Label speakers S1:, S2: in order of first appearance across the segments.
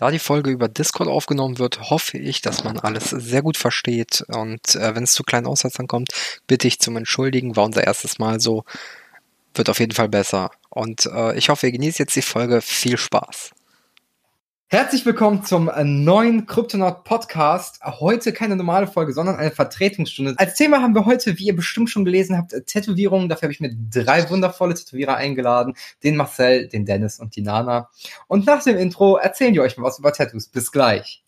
S1: Da die Folge über Discord aufgenommen wird, hoffe ich, dass man alles sehr gut versteht. Und äh, wenn es zu kleinen Aussetzern kommt, bitte ich zum Entschuldigen. War unser erstes Mal so. Wird auf jeden Fall besser. Und äh, ich hoffe, ihr genießt jetzt die Folge. Viel Spaß.
S2: Herzlich willkommen zum äh, neuen Kryptonaut Podcast. Heute keine normale Folge, sondern eine Vertretungsstunde. Als Thema haben wir heute, wie ihr bestimmt schon gelesen habt, äh, Tätowierungen. Dafür habe ich mir drei wundervolle Tätowierer eingeladen. Den Marcel, den Dennis und die Nana. Und nach dem Intro erzählen die euch mal was über Tattoos. Bis gleich.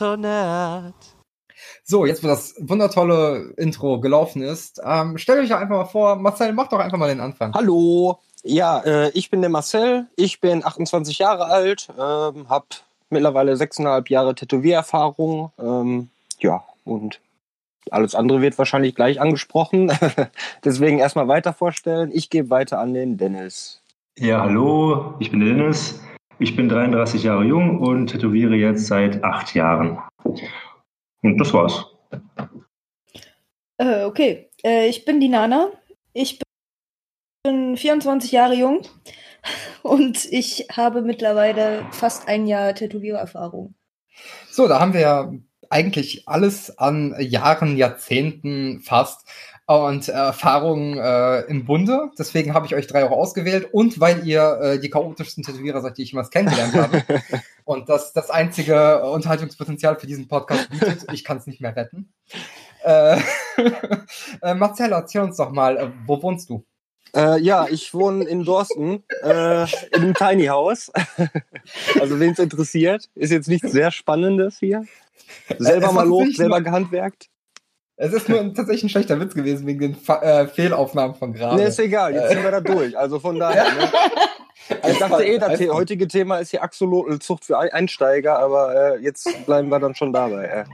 S2: Kryptonat. So, jetzt wo das wundertolle Intro gelaufen ist, ähm, stellt euch doch einfach mal vor, Marcel, mach doch einfach mal den Anfang.
S3: Hallo, ja, äh, ich bin der Marcel, ich bin 28 Jahre alt, ähm, habe mittlerweile sechseinhalb Jahre Tätowiererfahrung, ähm, ja, und alles andere wird wahrscheinlich gleich angesprochen. Deswegen erstmal weiter vorstellen. Ich gebe weiter an den Dennis.
S4: Ja, hallo, ich bin der Dennis. Ich bin 33 Jahre jung und tätowiere jetzt seit acht Jahren. Und das war's.
S5: Äh, okay, äh, ich bin die Nana. Ich bin 24 Jahre jung und ich habe mittlerweile fast ein Jahr Tätowiererfahrung.
S2: So, da haben wir ja eigentlich alles an Jahren, Jahrzehnten fast und äh, Erfahrungen äh, im Bunde. Deswegen habe ich euch drei auch ausgewählt und weil ihr äh, die chaotischsten Tätowierer seid, die ich jemals kennengelernt habe. und das das einzige Unterhaltungspotenzial für diesen Podcast bietet. Ich kann es nicht mehr retten. Äh, äh, Marcel, erzähl uns doch mal, äh, wo wohnst du?
S3: Äh, ja, ich wohne in Dorsten, äh, in einem Tiny House. also wen es interessiert, ist jetzt nichts sehr Spannendes hier. Selber mal lob, selber gehandwerkt.
S2: Es ist nur tatsächlich ein schlechter Witz gewesen wegen den Fa äh, Fehlaufnahmen von gerade.
S3: Nee, ist egal, jetzt sind wir da durch. Also von daher. Ne? Ich dachte eh, das heutige Thema ist hier Axolotlzucht für Einsteiger, aber äh, jetzt bleiben wir dann schon dabei. Äh.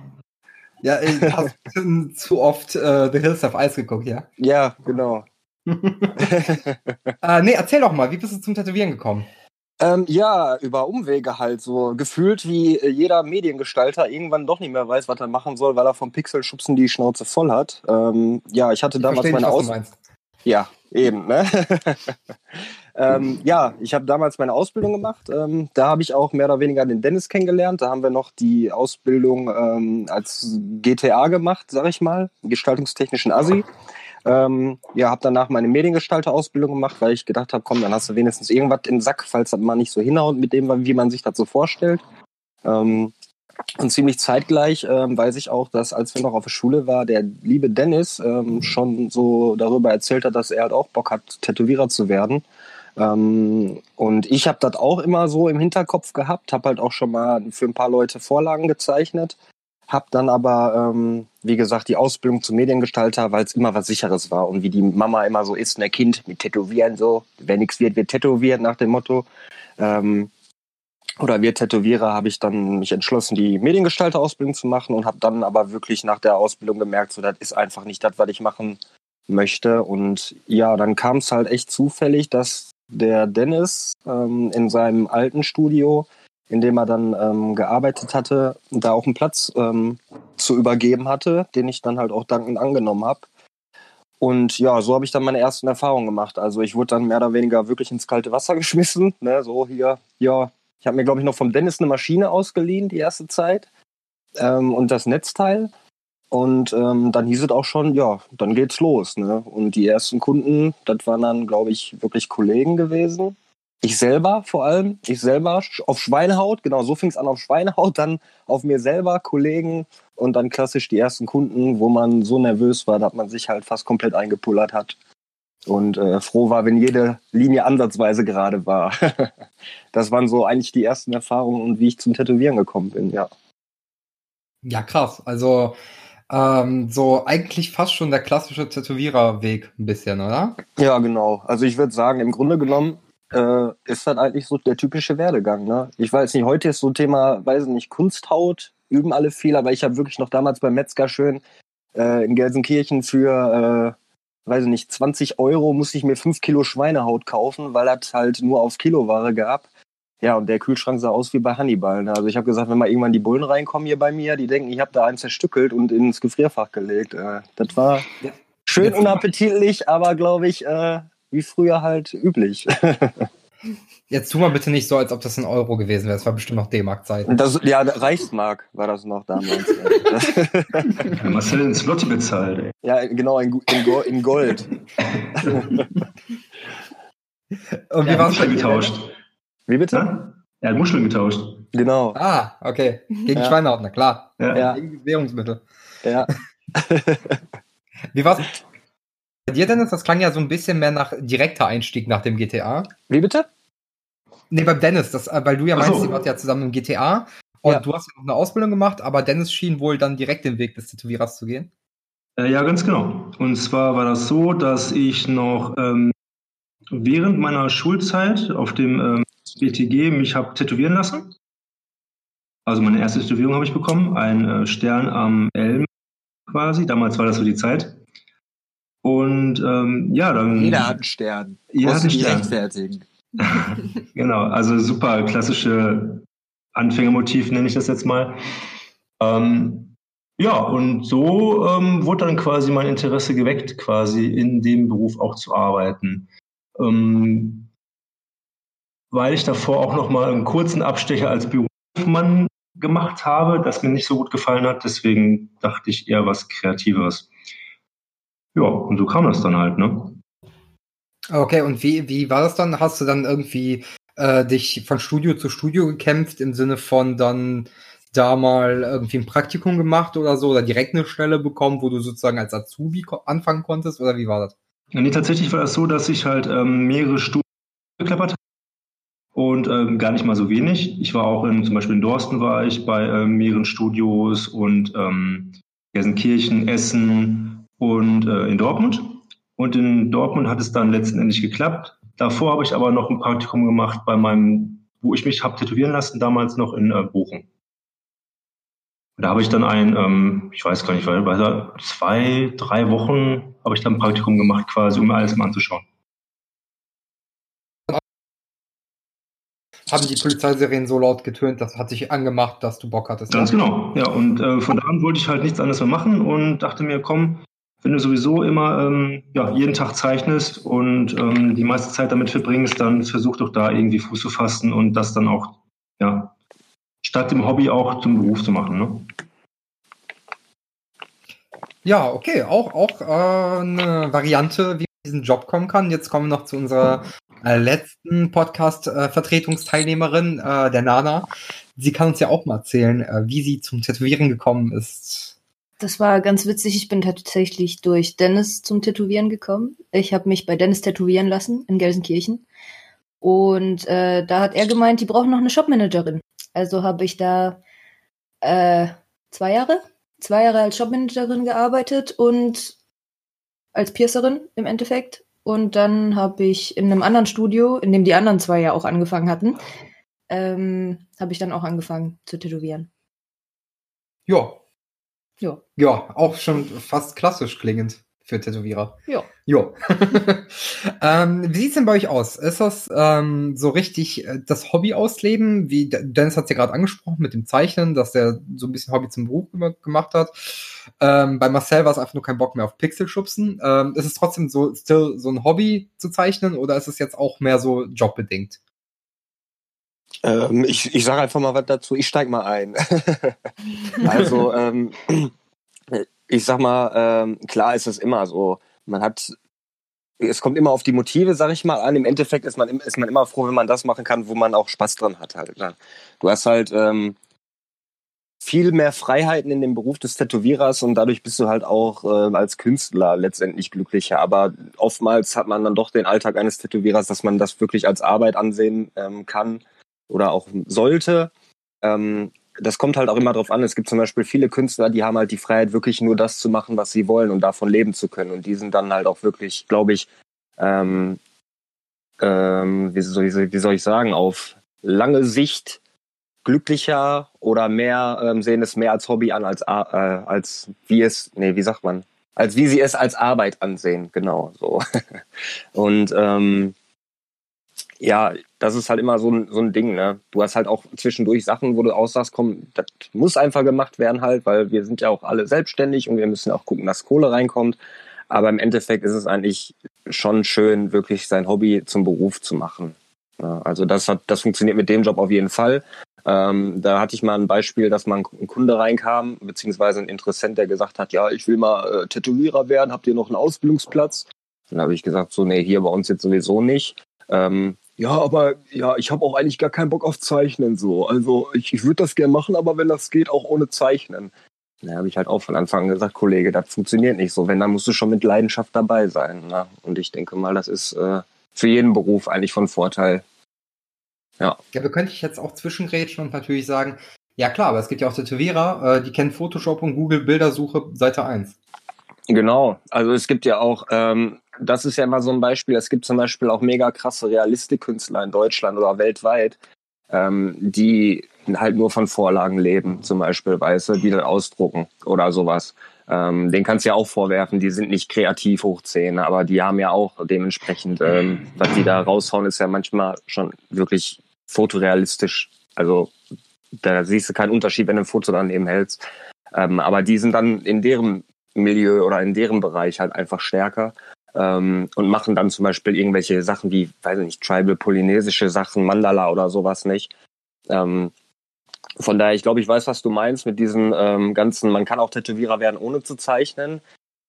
S2: Ja, ich habe zu oft äh, The Hills of Ice geguckt, ja?
S3: Ja, genau.
S2: äh, nee, erzähl doch mal, wie bist du zum Tätowieren gekommen?
S3: Ähm, ja, über Umwege halt so. Gefühlt wie äh, jeder Mediengestalter irgendwann doch nicht mehr weiß, was er machen soll, weil er vom Pixelschubsen die Schnauze voll hat. Ähm, ja, ich hatte ich damals meine Ausbildung. Ja, eben. Ne? ähm, ja, ich habe damals meine Ausbildung gemacht. Ähm, da habe ich auch mehr oder weniger den Dennis kennengelernt. Da haben wir noch die Ausbildung ähm, als GTA gemacht, sag ich mal, gestaltungstechnischen Asi. Ähm, ja, habe danach meine Mediengestalter-Ausbildung gemacht, weil ich gedacht habe, komm, dann hast du wenigstens irgendwas im Sack, falls das mal nicht so hinhaut mit dem, wie man sich das so vorstellt. Ähm, und ziemlich zeitgleich ähm, weiß ich auch, dass als wir noch auf der Schule war, der liebe Dennis ähm, schon so darüber erzählt hat, dass er halt auch Bock hat, Tätowierer zu werden. Ähm, und ich habe das auch immer so im Hinterkopf gehabt, habe halt auch schon mal für ein paar Leute Vorlagen gezeichnet. Hab dann aber, ähm, wie gesagt, die Ausbildung zum Mediengestalter, weil es immer was Sicheres war. Und wie die Mama immer so ist, ne Kind mit Tätowieren so, wer nichts wird, wird tätowiert nach dem Motto. Ähm, oder wir Tätowierer habe ich dann mich entschlossen, die Mediengestalter-Ausbildung zu machen und habe dann aber wirklich nach der Ausbildung gemerkt, so das ist einfach nicht das, was ich machen möchte. Und ja, dann kam es halt echt zufällig, dass der Dennis ähm, in seinem alten Studio in dem er dann ähm, gearbeitet hatte, da auch einen Platz ähm, zu übergeben hatte, den ich dann halt auch dankend angenommen habe. Und ja, so habe ich dann meine ersten Erfahrungen gemacht. Also ich wurde dann mehr oder weniger wirklich ins kalte Wasser geschmissen. Ne? So hier, ja, ich habe mir, glaube ich, noch vom Dennis eine Maschine ausgeliehen die erste Zeit ähm, und das Netzteil. Und ähm, dann hieß es auch schon, ja, dann geht's los. Ne? Und die ersten Kunden, das waren dann, glaube ich, wirklich Kollegen gewesen ich selber vor allem, ich selber auf Schweinehaut, genau so fing es an auf Schweinehaut, dann auf mir selber, Kollegen und dann klassisch die ersten Kunden, wo man so nervös war, dass man sich halt fast komplett eingepullert hat und äh, froh war, wenn jede Linie ansatzweise gerade war. das waren so eigentlich die ersten Erfahrungen und wie ich zum Tätowieren gekommen bin, ja.
S2: Ja, krass. Also ähm, so eigentlich fast schon der klassische Tätowiererweg ein bisschen, oder?
S3: Ja, genau. Also ich würde sagen, im Grunde genommen äh, ist dann eigentlich so der typische Werdegang. Ne? Ich weiß nicht, heute ist so Thema, weiß nicht, Kunsthaut, üben alle viel, aber ich habe wirklich noch damals beim Metzger schön äh, in Gelsenkirchen für, äh, weiß nicht, 20 Euro musste ich mir 5 Kilo Schweinehaut kaufen, weil das halt nur auf Kiloware gab. Ja, und der Kühlschrank sah aus wie bei Hannibal. Ne? Also ich habe gesagt, wenn mal irgendwann die Bullen reinkommen hier bei mir, die denken, ich habe da einen zerstückelt und ins Gefrierfach gelegt. Äh, das war schön unappetitlich, aber glaube ich, äh, wie früher halt üblich.
S2: Jetzt tu mal bitte nicht so, als ob das ein Euro gewesen wäre. Das war bestimmt noch D-Mark-Zeit.
S3: Ja, Reichsmark war das noch damals.
S4: ja, Marcel in Slotty bezahlt, ey.
S3: Ja, genau, in, in, in Gold.
S4: Und wie war es getauscht?
S3: Wie bitte? Ja?
S4: Er hat Muscheln getauscht.
S3: Genau.
S2: Ah, okay. Gegen ja. Schweinehaut, na klar. Ja. Gegen Währungsmittel.
S3: Ja.
S2: wie war's bei dir, Dennis? Das klang ja so ein bisschen mehr nach direkter Einstieg nach dem GTA.
S3: Wie bitte?
S2: Nee, beim Dennis, das, äh, weil du ja meinst, so. ihr wart ja zusammen im GTA und ja. du hast ja noch eine Ausbildung gemacht, aber Dennis schien wohl dann direkt den Weg des Tätowierers zu gehen.
S4: Äh, ja, ganz genau. Und zwar war das so, dass ich noch ähm, während meiner Schulzeit auf dem ähm, BTG mich habe tätowieren lassen. Also meine erste Tätowierung habe ich bekommen, ein äh, Stern am Elm quasi. Damals war das so die Zeit. Und ähm, ja, dann.
S3: Jeder hat einen Stern.
S4: Jeder hat einen
S3: Stern. rechtfertigen.
S4: genau, also super klassische Anfängermotiv nenne ich das jetzt mal. Ähm, ja, und so ähm, wurde dann quasi mein Interesse geweckt, quasi in dem Beruf auch zu arbeiten. Ähm, weil ich davor auch noch mal einen kurzen Abstecher als Berufsmann gemacht habe, das mir nicht so gut gefallen hat. Deswegen dachte ich eher was Kreatives. Ja, und so kam das dann halt, ne?
S2: Okay, und wie, wie war das dann? Hast du dann irgendwie äh, dich von Studio zu Studio gekämpft im Sinne von dann da mal irgendwie ein Praktikum gemacht oder so oder direkt eine Stelle bekommen, wo du sozusagen als Azubi anfangen konntest oder wie war das?
S4: Nee, tatsächlich war es das so, dass ich halt ähm, mehrere Studien geklappert habe und ähm, gar nicht mal so wenig. Ich war auch in, zum Beispiel in Dorsten war ich bei ähm, mehreren Studios und ähm, Gelsenkirchen, Essen und äh, in Dortmund. Und in Dortmund hat es dann letztendlich geklappt. Davor habe ich aber noch ein Praktikum gemacht bei meinem, wo ich mich habe tätowieren lassen, damals noch in äh, Bochum. Da habe ich dann ein, ähm, ich weiß gar nicht, weil zwei, drei Wochen habe ich dann ein Praktikum gemacht, quasi, um mir alles mal anzuschauen.
S2: Haben die Polizeisirenen so laut getönt, das hat sich angemacht, dass du Bock hattest.
S4: Ganz genau, ja. Und äh, von da an wollte ich halt nichts anderes mehr machen und dachte mir, komm, wenn du sowieso immer ähm, ja, jeden Tag zeichnest und ähm, die meiste Zeit damit verbringst, dann versuch doch da irgendwie Fuß zu fassen und das dann auch, ja, statt dem Hobby auch zum Beruf zu machen. Ne?
S2: Ja, okay, auch, auch äh, eine Variante, wie man diesen Job kommen kann. Jetzt kommen wir noch zu unserer äh, letzten Podcast-Vertretungsteilnehmerin, äh, der Nana. Sie kann uns ja auch mal erzählen, äh, wie sie zum Tätowieren gekommen ist.
S5: Das war ganz witzig. Ich bin tatsächlich durch Dennis zum Tätowieren gekommen. Ich habe mich bei Dennis tätowieren lassen in Gelsenkirchen. Und äh, da hat er gemeint, die brauchen noch eine Shopmanagerin. Also habe ich da äh, zwei Jahre, zwei Jahre als Shopmanagerin gearbeitet und als Piercerin im Endeffekt. Und dann habe ich in einem anderen Studio, in dem die anderen zwei ja auch angefangen hatten, ähm, habe ich dann auch angefangen zu tätowieren.
S2: Ja, ja. Ja, auch schon fast klassisch klingend für Tätowierer.
S5: Ja.
S2: Jo. ähm, wie sieht's denn bei euch aus? Ist das ähm, so richtig äh, das Hobby ausleben? Wie Dennis hat's ja gerade angesprochen mit dem Zeichnen, dass er so ein bisschen Hobby zum Beruf gemacht hat. Ähm, bei Marcel war es einfach nur kein Bock mehr auf Pixelschubsen. Ähm, ist es trotzdem so still so ein Hobby zu zeichnen oder ist es jetzt auch mehr so jobbedingt?
S3: Ähm, ich ich sage einfach mal was dazu. Ich steig mal ein. also, ähm, ich sag mal, ähm, klar ist es immer so. Man hat, es kommt immer auf die Motive, sag ich mal, an. Im Endeffekt ist man, ist man immer froh, wenn man das machen kann, wo man auch Spaß dran hat. Halt. Ne? Du hast halt ähm, viel mehr Freiheiten in dem Beruf des Tätowierers und dadurch bist du halt auch äh, als Künstler letztendlich glücklicher. Aber oftmals hat man dann doch den Alltag eines Tätowierers, dass man das wirklich als Arbeit ansehen ähm, kann oder auch sollte. Ähm, das kommt halt auch immer drauf an. Es gibt zum Beispiel viele Künstler, die haben halt die Freiheit, wirklich nur das zu machen, was sie wollen und davon leben zu können. Und die sind dann halt auch wirklich, glaube ich, ähm, ähm, wie, soll ich, wie soll ich sagen, auf lange Sicht glücklicher oder mehr ähm, sehen es mehr als Hobby an als äh, als wie es nee wie sagt man als wie sie es als Arbeit ansehen genau so und ähm, ja das ist halt immer so ein, so ein Ding, ne? Du hast halt auch zwischendurch Sachen, wo du aussagst, komm, das muss einfach gemacht werden halt, weil wir sind ja auch alle selbstständig und wir müssen auch gucken, dass Kohle reinkommt. Aber im Endeffekt ist es eigentlich schon schön, wirklich sein Hobby zum Beruf zu machen. Also das hat, das funktioniert mit dem Job auf jeden Fall. Ähm, da hatte ich mal ein Beispiel, dass mal ein Kunde reinkam, beziehungsweise ein Interessent, der gesagt hat, ja, ich will mal äh, Tätowierer werden, habt ihr noch einen Ausbildungsplatz? Dann habe ich gesagt, so, nee, hier bei uns jetzt sowieso nicht. Ähm, ja, aber ja, ich habe auch eigentlich gar keinen Bock auf Zeichnen so. Also ich, ich würde das gerne machen, aber wenn das geht, auch ohne Zeichnen. Da habe ich halt auch von Anfang an gesagt, Kollege, das funktioniert nicht so. Wenn, dann musst du schon mit Leidenschaft dabei sein. Ne? Und ich denke mal, das ist äh, für jeden Beruf eigentlich von Vorteil.
S2: Ja. Ja, da könnte ich jetzt auch zwischengrätschen und natürlich sagen, ja klar, aber es gibt ja auch Tätowierer, äh, die kennen Photoshop und Google Bildersuche Seite 1.
S3: Genau, also es gibt ja auch, ähm, das ist ja immer so ein Beispiel, es gibt zum Beispiel auch mega krasse Realistikkünstler in Deutschland oder weltweit, ähm, die halt nur von Vorlagen leben, zum Beispiel, weißt du, die dann ausdrucken oder sowas. Ähm, den kannst du ja auch vorwerfen, die sind nicht kreativ hoch 10, aber die haben ja auch dementsprechend, ähm, was die da raushauen, ist ja manchmal schon wirklich fotorealistisch. Also da siehst du keinen Unterschied, wenn du ein Foto daneben hältst. Ähm, aber die sind dann in deren Milieu oder in deren Bereich halt einfach stärker ähm, und machen dann zum Beispiel irgendwelche Sachen wie, weiß ich nicht, tribal polynesische Sachen, Mandala oder sowas nicht. Ähm, von daher, ich glaube, ich weiß, was du meinst mit diesen ähm, ganzen, man kann auch Tätowierer werden, ohne zu zeichnen.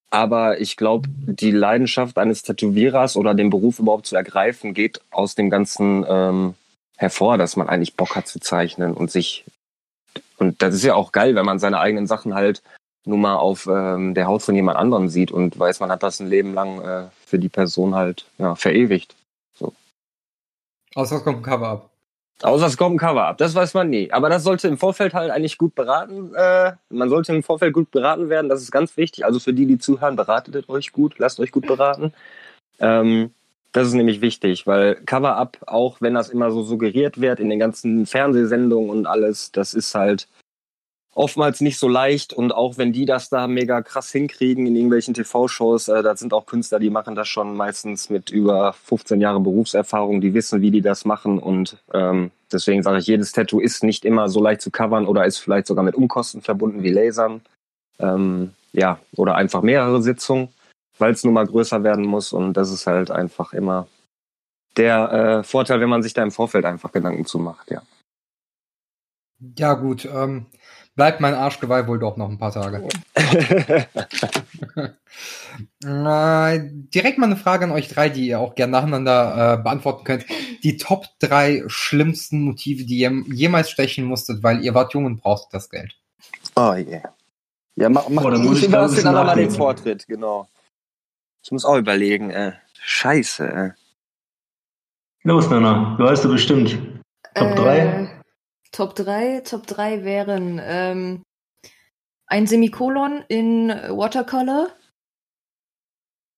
S3: Aber ich glaube, die Leidenschaft eines Tätowierers oder den Beruf überhaupt zu ergreifen, geht aus dem Ganzen ähm, hervor, dass man eigentlich Bock hat zu zeichnen und sich. Und das ist ja auch geil, wenn man seine eigenen Sachen halt nur mal auf ähm, der Haut von jemand anderem sieht und weiß, man hat das ein Leben lang äh, für die Person halt ja, verewigt. So.
S2: Außer es kommt ein Cover-up.
S3: Außer es kommt ein Cover-up, das weiß man nie. Aber das sollte im Vorfeld halt eigentlich gut beraten. Äh, man sollte im Vorfeld gut beraten werden, das ist ganz wichtig. Also für die, die zuhören, beratet euch gut, lasst euch gut beraten. Ähm, das ist nämlich wichtig, weil Cover-up, auch wenn das immer so suggeriert wird in den ganzen Fernsehsendungen und alles, das ist halt oftmals nicht so leicht und auch wenn die das da mega krass hinkriegen in irgendwelchen TV-Shows, äh, da sind auch Künstler, die machen das schon meistens mit über 15 Jahren Berufserfahrung, die wissen, wie die das machen und ähm, deswegen sage ich, jedes Tattoo ist nicht immer so leicht zu covern oder ist vielleicht sogar mit Umkosten verbunden wie Lasern, ähm, ja, oder einfach mehrere Sitzungen, weil es nun mal größer werden muss und das ist halt einfach immer der äh, Vorteil, wenn man sich da im Vorfeld einfach Gedanken zu macht, ja.
S2: Ja, gut. Ähm, bleibt mein Arschgeweih wohl doch noch ein paar Tage. äh, direkt mal eine Frage an euch drei, die ihr auch gerne nacheinander äh, beantworten könnt. Die Top drei schlimmsten Motive, die ihr jemals stechen musstet, weil ihr wart jung und brauchtet das Geld.
S3: Oh yeah. Ja, mach, mach oh, dann muss ich den mal den Vortritt, genau. Ich muss auch überlegen, äh. Scheiße, äh.
S4: Los, Nana, du weißt du bestimmt. Top 3?
S5: Top 3, Top 3 wären ähm, ein Semikolon in Watercolor.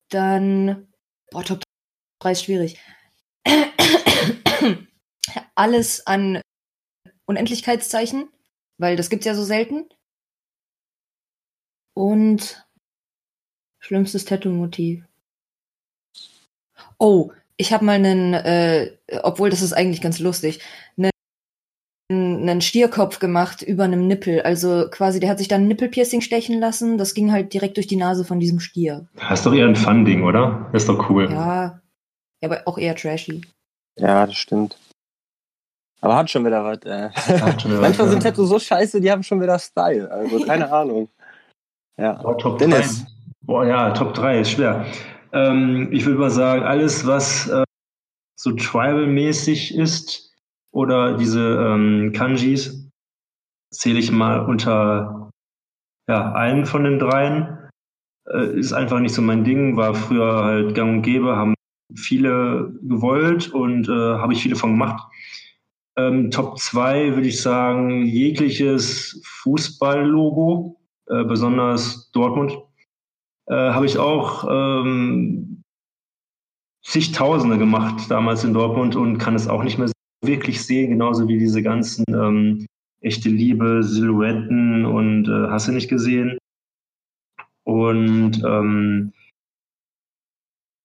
S5: Dann, boah, Top 3 ist schwierig. Alles an Unendlichkeitszeichen, weil das gibt's ja so selten. Und schlimmstes Tattoo-Motiv. Oh, ich habe mal einen, äh, obwohl das ist eigentlich ganz lustig, einen einen Stierkopf gemacht über einem Nippel. Also quasi, der hat sich dann ein Nippelpiercing stechen lassen. Das ging halt direkt durch die Nase von diesem Stier.
S4: Das ist doch eher ein Fun-Ding, oder? Das ist doch cool.
S5: Ja, aber auch eher trashy.
S3: Ja, das stimmt. Aber hat schon wieder was. Äh. Schon Manchmal was, sind ja. Tattoos so scheiße, die haben schon wieder Style. Also keine Ahnung. Ja.
S4: Boah, Top Dennis. 3. Boah, ja, Top 3 ist schwer. Ähm, ich würde mal sagen, alles, was äh, so tribal-mäßig ist, oder diese ähm, Kanjis zähle ich mal unter ja, einen von den dreien. Äh, ist einfach nicht so mein Ding, war früher halt gang und gäbe, haben viele gewollt und äh, habe ich viele von gemacht. Ähm, Top 2 würde ich sagen, jegliches Fußball-Logo, äh, besonders Dortmund, äh, habe ich auch ähm, zigtausende gemacht damals in Dortmund und kann es auch nicht mehr wirklich sehe, genauso wie diese ganzen ähm, echte Liebe, Silhouetten und äh, hast du nicht gesehen. Und ähm,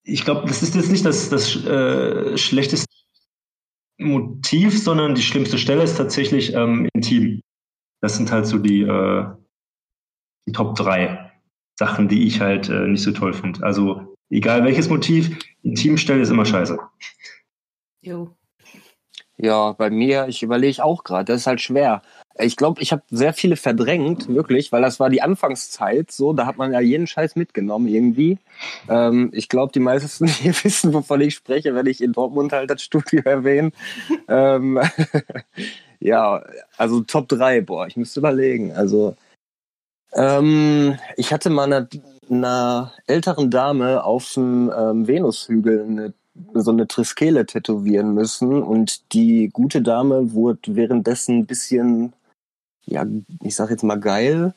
S4: ich glaube, das ist jetzt nicht das, das äh, schlechteste Motiv, sondern die schlimmste Stelle ist tatsächlich ähm, intim. Das sind halt so die, äh, die Top 3 Sachen, die ich halt äh, nicht so toll finde. Also egal welches Motiv, Intimstelle ist immer scheiße.
S3: Jo. Ja, bei mir, ich überlege auch gerade, das ist halt schwer. Ich glaube, ich habe sehr viele verdrängt, wirklich, weil das war die Anfangszeit so, da hat man ja jeden Scheiß mitgenommen irgendwie. Ähm, ich glaube, die meisten hier wissen, wovon ich spreche, wenn ich in Dortmund halt das Studio erwähne. ähm, ja, also Top 3, boah, ich müsste überlegen. Also, ähm, ich hatte mal einer, einer älteren Dame auf dem ähm, Venushügel eine so eine Triskele tätowieren müssen und die gute Dame wurde währenddessen ein bisschen ja, ich sag jetzt mal geil.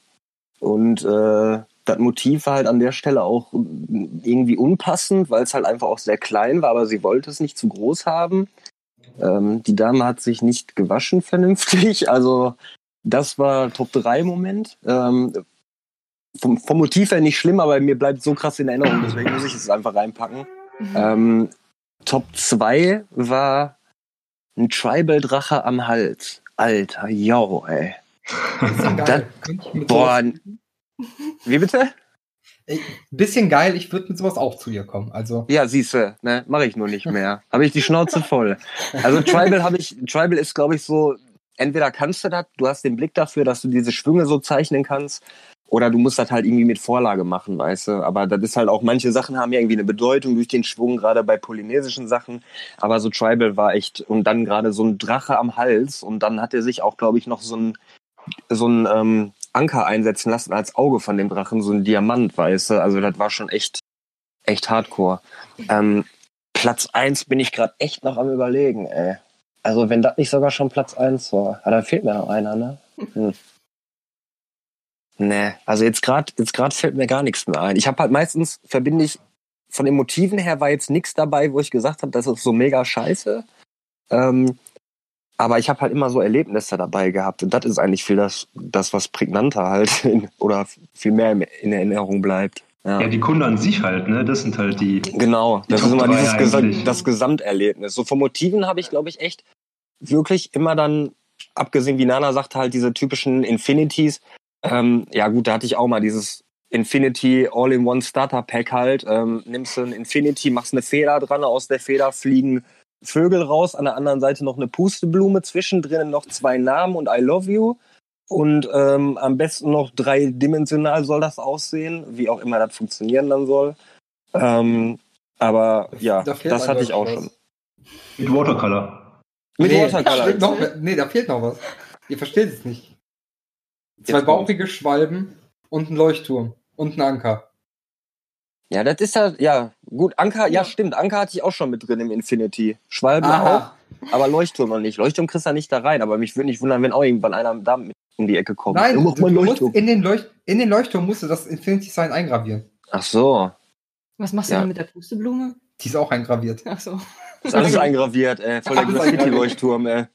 S3: Und äh, das Motiv war halt an der Stelle auch irgendwie unpassend, weil es halt einfach auch sehr klein war, aber sie wollte es nicht zu groß haben. Ähm, die Dame hat sich nicht gewaschen vernünftig. Also das war Top 3 Moment. Ähm, vom, vom Motiv her nicht schlimm, aber mir bleibt so krass in Erinnerung, deswegen muss ich es einfach reinpacken. Mhm. Ähm, Top 2 war ein Tribal-Drache am Hals. Alter, yo, ey. Das, boah, wie bitte?
S2: Ey, bisschen geil, ich würde mit sowas auch zu ihr kommen. Also.
S3: Ja, siehste, ne, mache ich nur nicht mehr. habe ich die Schnauze voll. Also Tribal habe ich, Tribal ist, glaube ich, so, entweder kannst du das, du hast den Blick dafür, dass du diese Schwünge so zeichnen kannst, oder du musst das halt irgendwie mit Vorlage machen, weißt du. Aber das ist halt auch, manche Sachen haben ja irgendwie eine Bedeutung durch den Schwung, gerade bei polynesischen Sachen. Aber so Tribal war echt, und dann gerade so ein Drache am Hals und dann hat er sich auch, glaube ich, noch so ein so ein ähm, Anker einsetzen lassen als Auge von dem Drachen, so ein Diamant, weißt du? Also das war schon echt, echt hardcore. Ähm, Platz eins bin ich gerade echt noch am überlegen, ey. Also wenn das nicht sogar schon Platz eins war, ja, dann fehlt mir noch einer, ne? Hm. Nee, also jetzt gerade jetzt grad fällt mir gar nichts mehr ein. Ich habe halt meistens, verbinde ich, von den Motiven her war jetzt nichts dabei, wo ich gesagt habe, das ist so mega scheiße. Ähm, aber ich habe halt immer so Erlebnisse dabei gehabt. Und das ist eigentlich viel das, das was prägnanter halt in, oder viel mehr in Erinnerung bleibt.
S4: Ja. ja. die Kunden an sich halt, ne? Das sind halt die.
S3: Genau, die das ist immer dieses Gesa das Gesamterlebnis. So von Motiven habe ich, glaube ich, echt wirklich immer dann, abgesehen, wie Nana sagte, halt diese typischen Infinities. Ähm, ja, gut, da hatte ich auch mal dieses Infinity All-in-One Starter Pack halt. Ähm, nimmst du ein Infinity, machst eine Feder dran, aus der Feder fliegen Vögel raus, an der anderen Seite noch eine Pusteblume, zwischendrin noch zwei Namen und I love you. Und ähm, am besten noch dreidimensional soll das aussehen, wie auch immer das funktionieren dann soll. Ähm, aber ja, da das hatte ich auch was. schon.
S4: Mit Watercolor.
S2: Mit nee, Watercolor. Noch, nee, da fehlt noch was. Ihr versteht es nicht. Zwei bauchige Schwalben und ein Leuchtturm und ein Anker.
S3: Ja, das ist ja, ja, gut, Anker, ja, stimmt, Anker hatte ich auch schon mit drin im Infinity. Schwalben Aha. auch, aber Leuchtturm noch nicht. Leuchtturm kriegst du nicht da rein, aber mich würde nicht wundern, wenn auch irgendwann einer da mit um die Ecke kommt.
S2: Nein, du, du musst in den, Leucht in den Leuchtturm musst du das Infinity Sign eingravieren.
S3: Ach so.
S5: Was machst du ja. denn mit der Pusteblume?
S2: Die ist auch eingraviert.
S5: Ach so.
S3: Ist alles eingraviert, ey. Voll der Graffiti-Leuchtturm, ey.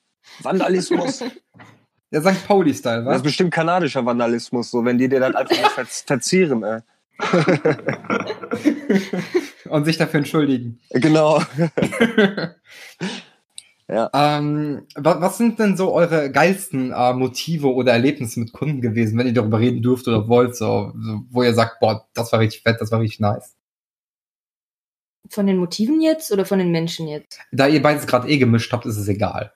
S3: Vandalismus.
S2: Der St. Pauli-Style, was?
S3: Das ist bestimmt kanadischer Vandalismus, so, wenn die dir dann einfach ver verzieren, ey.
S2: Und sich dafür entschuldigen.
S3: Genau.
S2: ja. Ähm, was, was, sind denn so eure geilsten äh, Motive oder Erlebnisse mit Kunden gewesen, wenn ihr darüber reden dürft oder wollt, so, wo ihr sagt, boah, das war richtig fett, das war richtig nice?
S5: Von den Motiven jetzt oder von den Menschen jetzt?
S2: Da ihr beides gerade eh gemischt habt, ist es egal.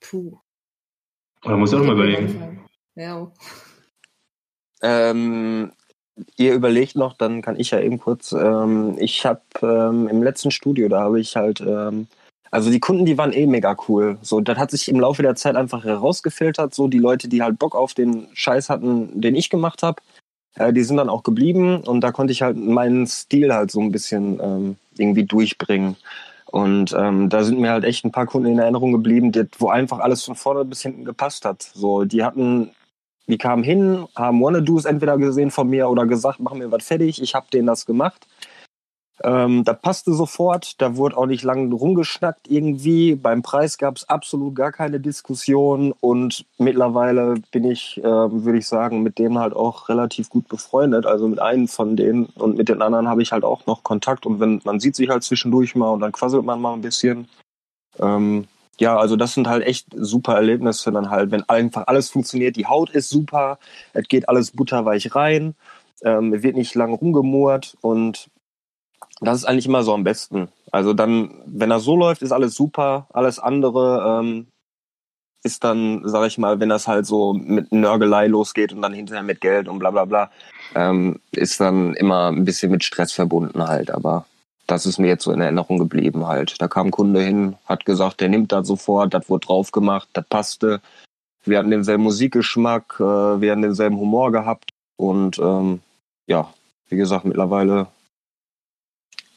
S5: Puh.
S4: Da muss ich auch mal überlegen.
S3: Ja. Ähm, ihr überlegt noch, dann kann ich ja eben kurz. Ähm, ich habe ähm, im letzten Studio, da habe ich halt, ähm, also die Kunden, die waren eh mega cool. So, das hat sich im Laufe der Zeit einfach herausgefiltert. So die Leute, die halt Bock auf den Scheiß hatten, den ich gemacht habe, äh, die sind dann auch geblieben und da konnte ich halt meinen Stil halt so ein bisschen ähm, irgendwie durchbringen. Und ähm, da sind mir halt echt ein paar Kunden in Erinnerung geblieben, die, wo einfach alles von vorne bis hinten gepasst hat. So, die hatten die kamen hin, haben Wanna-Dos entweder gesehen von mir oder gesagt, mach mir was fertig, ich habe denen das gemacht. Ähm, das passte sofort, da wurde auch nicht lange rumgeschnackt irgendwie. Beim Preis gab es absolut gar keine Diskussion und mittlerweile bin ich, äh, würde ich sagen, mit denen halt auch relativ gut befreundet. Also mit einem von denen und mit den anderen habe ich halt auch noch Kontakt und wenn man sieht sich halt zwischendurch mal und dann quasselt man mal ein bisschen. Ähm, ja, also das sind halt echt super Erlebnisse dann halt, wenn einfach alles funktioniert. Die Haut ist super, es geht alles butterweich rein, ähm, wird nicht lang rumgemurrt und das ist eigentlich immer so am besten. Also dann, wenn das so läuft, ist alles super. Alles andere ähm, ist dann, sag ich mal, wenn das halt so mit Nörgelei losgeht und dann hinterher mit Geld und bla bla bla, ähm, ist dann immer ein bisschen mit Stress verbunden halt. Aber das ist mir jetzt so in Erinnerung geblieben halt. Da kam ein Kunde hin, hat gesagt, der nimmt das sofort, das wurde drauf gemacht, das passte. Wir hatten denselben Musikgeschmack, äh, wir hatten denselben Humor gehabt und ähm, ja, wie gesagt, mittlerweile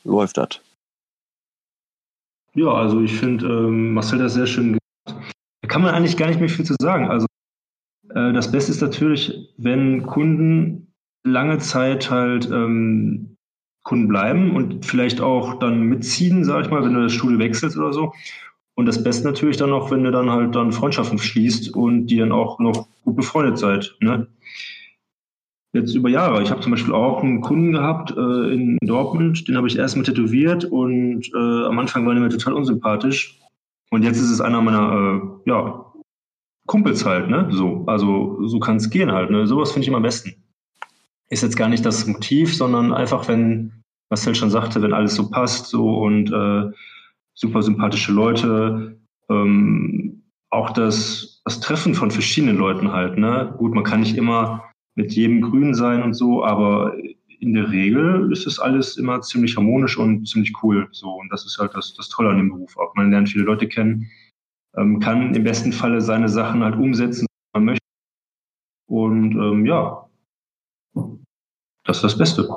S3: läuft das.
S4: Ja, also ich finde, ähm, Marcel das sehr schön gemacht. Da kann man eigentlich gar nicht mehr viel zu sagen. Also äh, das Beste ist natürlich, wenn Kunden lange Zeit halt ähm, Kunden bleiben und vielleicht auch dann mitziehen, sag ich mal, wenn du das Studio wechselst oder so. Und das Beste natürlich dann auch, wenn du dann halt dann Freundschaften schließt und die dann auch noch gut befreundet seid. Ne? Jetzt über Jahre. Ich habe zum Beispiel auch einen Kunden gehabt äh, in Dortmund, den habe ich erstmal tätowiert und äh, am Anfang war er mir total unsympathisch. Und jetzt ist es einer meiner äh, ja, Kumpels halt, ne? So, also so kann es gehen halt. Ne? Sowas finde ich immer am besten. Ist jetzt gar nicht das Motiv, sondern einfach, wenn Marcel schon sagte, wenn alles so passt, so und äh, super sympathische Leute, ähm, auch das, das Treffen von verschiedenen Leuten halt, ne? Gut, man kann nicht immer mit jedem grün sein und so, aber in der Regel ist es alles immer ziemlich harmonisch und ziemlich cool. So, und das ist halt das, das Tolle an dem Beruf. Auch man lernt viele Leute kennen, ähm, kann im besten Falle seine Sachen halt umsetzen, wenn man möchte. Und ähm, ja, das ist das Beste.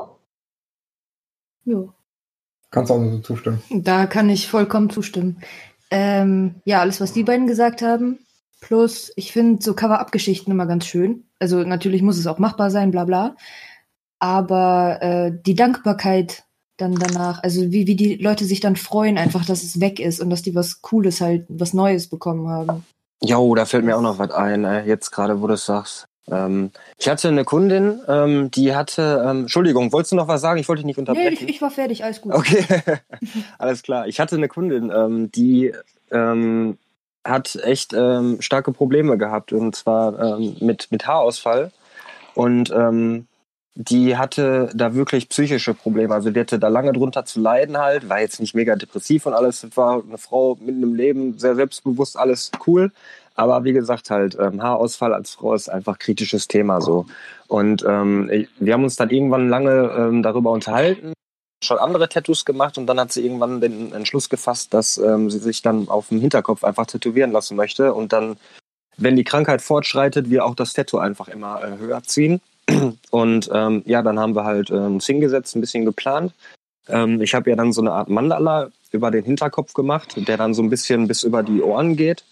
S5: Jo.
S2: Kannst auch nur so zustimmen.
S5: Da kann ich vollkommen zustimmen. Ähm, ja, alles, was die beiden gesagt haben. Plus, ich finde so Cover-Up-Geschichten immer ganz schön. Also natürlich muss es auch machbar sein, bla bla. Aber äh, die Dankbarkeit dann danach, also wie, wie die Leute sich dann freuen, einfach, dass es weg ist und dass die was Cooles halt, was Neues bekommen haben.
S3: Jo, da fällt mir auch noch was ein, äh, jetzt gerade, wo du es sagst. Ähm, ich hatte eine Kundin, ähm, die hatte, ähm, Entschuldigung, wolltest du noch was sagen? Ich wollte dich nicht unterbrechen.
S5: Nee, ich, ich war fertig, alles gut.
S3: Okay, alles klar. Ich hatte eine Kundin, ähm, die ähm, hat echt ähm, starke Probleme gehabt und zwar ähm, mit, mit Haarausfall und ähm, die hatte da wirklich psychische Probleme. Also die hatte da lange drunter zu leiden halt, war jetzt nicht mega depressiv und alles. War eine Frau mit einem Leben, sehr selbstbewusst, alles cool. Aber wie gesagt, halt, ähm, Haarausfall als Frau ist einfach kritisches Thema so. Und ähm, wir haben uns dann irgendwann lange ähm, darüber unterhalten, schon andere Tattoos gemacht und dann hat sie irgendwann den Entschluss gefasst, dass ähm, sie sich dann auf dem Hinterkopf einfach tätowieren lassen möchte und dann, wenn die Krankheit fortschreitet, wir auch das Tattoo einfach immer äh, höher ziehen. Und ähm, ja, dann haben wir halt äh, uns hingesetzt, ein bisschen geplant. Ähm, ich habe ja dann so eine Art Mandala über den Hinterkopf gemacht, der dann so ein bisschen bis über die Ohren geht.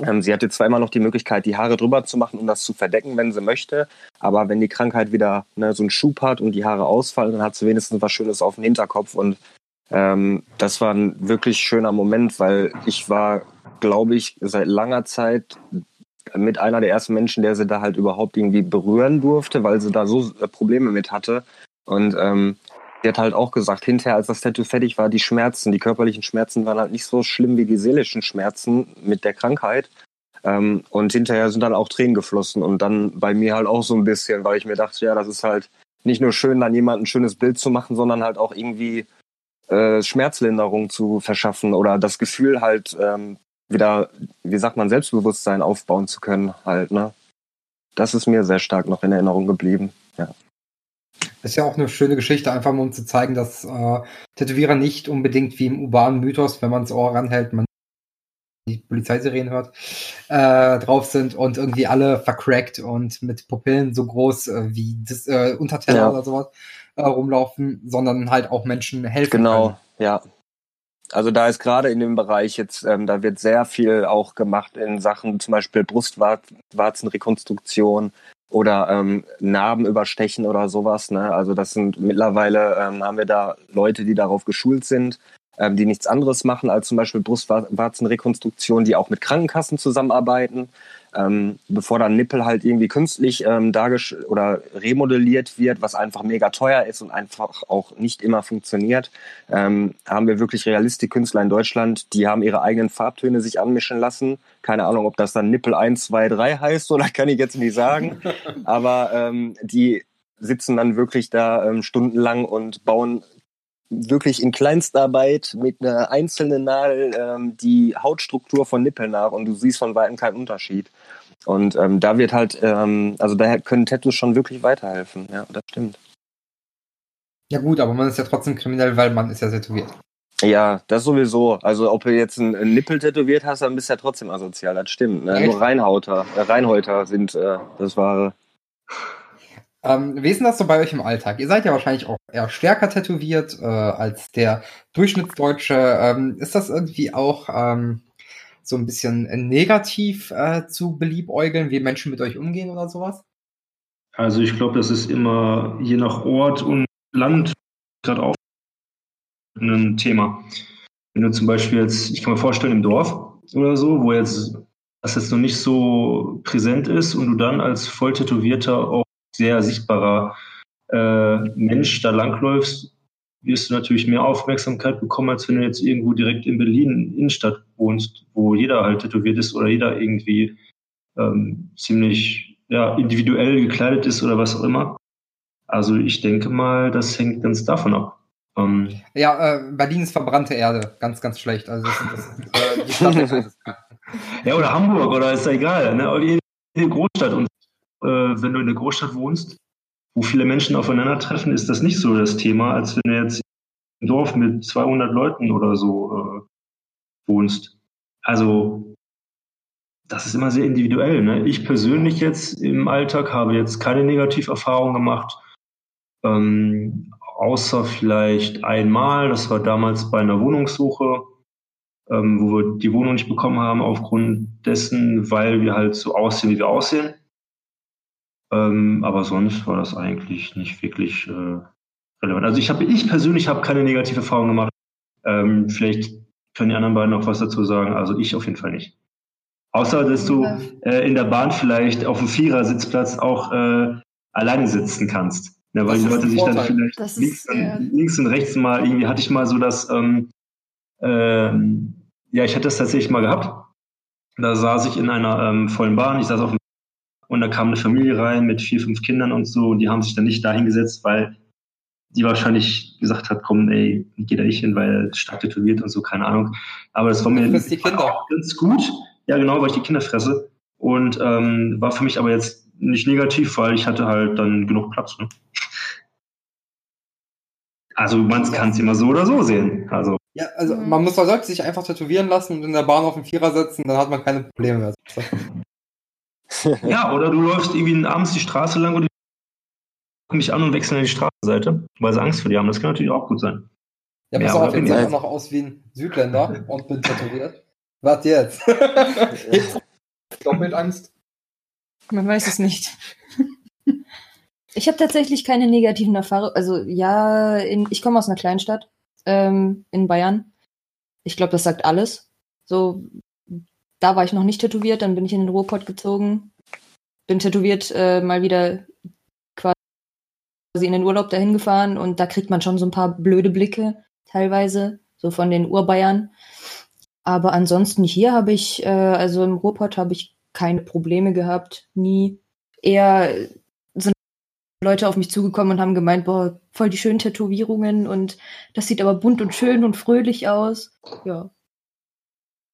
S3: Ähm, sie hatte zweimal noch die Möglichkeit, die Haare drüber zu machen, um das zu verdecken, wenn sie möchte. Aber wenn die Krankheit wieder ne, so einen Schub hat und die Haare ausfallen, dann hat sie wenigstens was Schönes auf dem Hinterkopf. Und ähm, das war ein wirklich schöner Moment, weil ich war, glaube ich, seit langer Zeit mit einer der ersten Menschen, der sie da halt überhaupt irgendwie berühren durfte, weil sie da so äh, Probleme mit hatte. Und ähm, Sie hat halt auch gesagt, hinterher, als das Tattoo fertig war, die Schmerzen, die körperlichen Schmerzen waren halt nicht so schlimm wie die seelischen Schmerzen mit der Krankheit. Ähm, und hinterher sind dann auch Tränen geflossen und dann bei mir halt auch so ein bisschen, weil ich mir dachte, ja, das ist halt nicht nur schön, dann jemand ein schönes Bild zu machen, sondern halt auch irgendwie äh, Schmerzlinderung zu verschaffen oder das Gefühl halt ähm, wieder, wie sagt man, Selbstbewusstsein aufbauen zu können halt, ne? Das ist mir sehr stark noch in Erinnerung geblieben, ja.
S2: Ist ja auch eine schöne Geschichte, einfach mal um zu zeigen, dass äh, Tätowierer nicht unbedingt wie im urbanen Mythos, wenn man das Ohr ranhält, man die Polizeisirenen hört, äh, drauf sind und irgendwie alle vercrackt und mit Pupillen so groß äh, wie das äh, Unterteller ja. oder sowas äh, rumlaufen, sondern halt auch Menschen helfen.
S3: Genau, können. ja. Also da ist gerade in dem Bereich jetzt, ähm, da wird sehr viel auch gemacht in Sachen zum Beispiel Brustwarzenrekonstruktion, oder ähm, Narben überstechen oder sowas. Ne? Also das sind mittlerweile ähm, haben wir da Leute, die darauf geschult sind, ähm, die nichts anderes machen als zum Beispiel Brustwarzenrekonstruktion, die auch mit Krankenkassen zusammenarbeiten. Ähm, bevor dann Nippel halt irgendwie künstlich ähm, dargestellt oder remodelliert wird, was einfach mega teuer ist und einfach auch nicht immer funktioniert, ähm, haben wir wirklich Realistikkünstler in Deutschland, die haben ihre eigenen Farbtöne sich anmischen lassen. Keine Ahnung, ob das dann Nippel 1, 2, 3 heißt oder kann ich jetzt nicht sagen. Aber ähm, die sitzen dann wirklich da ähm, stundenlang und bauen wirklich in Kleinstarbeit mit einer einzelnen Nadel ähm, die Hautstruktur von Nippeln nach und du siehst von weitem keinen Unterschied. Und ähm, da wird halt, ähm, also da können Tattoos schon wirklich weiterhelfen. Ja, das stimmt.
S2: Ja gut, aber man ist ja trotzdem kriminell, weil man ist ja tätowiert.
S3: Ja, das sowieso. Also ob du jetzt einen, Nippel tätowiert hast, dann bist du ja trotzdem asozial. Das stimmt. Ne? Nur Reinhauter, äh, Reinhäuter sind äh, das Wahre.
S2: Ähm, wie ist denn das so bei euch im Alltag? Ihr seid ja wahrscheinlich auch eher stärker tätowiert äh, als der Durchschnittsdeutsche. Ähm, ist das irgendwie auch ähm, so ein bisschen negativ äh, zu beliebäugeln, wie Menschen mit euch umgehen oder sowas?
S4: Also ich glaube, das ist immer je nach Ort und Land gerade auch ein Thema. Wenn du zum Beispiel jetzt, ich kann mir vorstellen, im Dorf oder so, wo jetzt das jetzt noch nicht so präsent ist und du dann als Volltätowierter auch sehr sichtbarer äh, Mensch da langläufst, wirst du natürlich mehr Aufmerksamkeit bekommen, als wenn du jetzt irgendwo direkt in Berlin Innenstadt wohnst, wo jeder halt tätowiert ist oder jeder irgendwie ähm, ziemlich ja, individuell gekleidet ist oder was auch immer. Also ich denke mal, das hängt ganz davon ab.
S2: Ähm, ja, äh, Berlin ist verbrannte Erde, ganz, ganz schlecht. Also das, das,
S4: äh, ja, oder Hamburg, oder ist ja egal. Ne? Jede Großstadt und äh, wenn du in der Großstadt wohnst, wo viele Menschen aufeinandertreffen, ist das nicht so das Thema, als wenn du jetzt im Dorf mit 200 Leuten oder so äh, wohnst. Also das ist immer sehr individuell. Ne? Ich persönlich jetzt im Alltag habe jetzt keine Negativerfahrung gemacht, ähm, außer vielleicht einmal, das war damals bei einer Wohnungssuche, ähm, wo wir die Wohnung nicht bekommen haben aufgrund dessen, weil wir halt so aussehen, wie wir aussehen. Ähm, aber sonst war das eigentlich nicht wirklich äh, relevant. Also ich habe, ich persönlich habe keine negative Erfahrung gemacht. Ähm, vielleicht können die anderen beiden noch was dazu sagen. Also ich auf jeden Fall nicht. Außer, dass du äh, in der Bahn vielleicht auf dem Vierersitzplatz auch äh, alleine sitzen kannst. Ja, weil die Leute sich dann vielleicht links, und, links, und rechts mal, irgendwie hatte ich mal so das, ähm, ähm, ja, ich hatte das tatsächlich mal gehabt. Da saß ich in einer ähm, vollen Bahn, ich saß auf dem und da kam eine Familie rein mit vier, fünf Kindern und so und die haben sich dann nicht dahin gesetzt, weil die wahrscheinlich gesagt hat, komm, ey, geh da nicht hin, weil stark tätowiert und so, keine Ahnung. Aber das war mir auch ganz gut. Ja, genau, weil ich die Kinder fresse. Und ähm, war für mich aber jetzt nicht negativ, weil ich hatte halt dann genug Platz. Ne? Also man kann es immer so oder so sehen. Also.
S2: Ja, also man muss sollte sich einfach tätowieren lassen und in der Bahn auf den Vierer setzen, dann hat man keine Probleme mehr.
S4: Ja, oder du läufst irgendwie abends die Straße lang und die mich an und wechseln in die Straßenseite, weil sie Angst vor dir haben. Das kann natürlich auch gut sein.
S2: Ja, pass ja, auf, jetzt sehe ich noch aus wie ein Südländer und bin tätowiert. Was jetzt? jetzt doppelt Angst.
S5: Man weiß es nicht. Ich habe tatsächlich keine negativen Erfahrungen. Also ja, in, ich komme aus einer Kleinstadt ähm, in Bayern. Ich glaube, das sagt alles. So, da war ich noch nicht tätowiert, dann bin ich in den Ruhrpott gezogen, bin tätowiert äh, mal wieder quasi in den Urlaub dahin gefahren und da kriegt man schon so ein paar blöde Blicke teilweise, so von den Urbayern. Aber ansonsten hier habe ich, äh, also im Ruhrpott habe ich keine Probleme gehabt, nie. Eher sind Leute auf mich zugekommen und haben gemeint, boah, voll die schönen Tätowierungen und das sieht aber bunt und schön und fröhlich aus. Ja.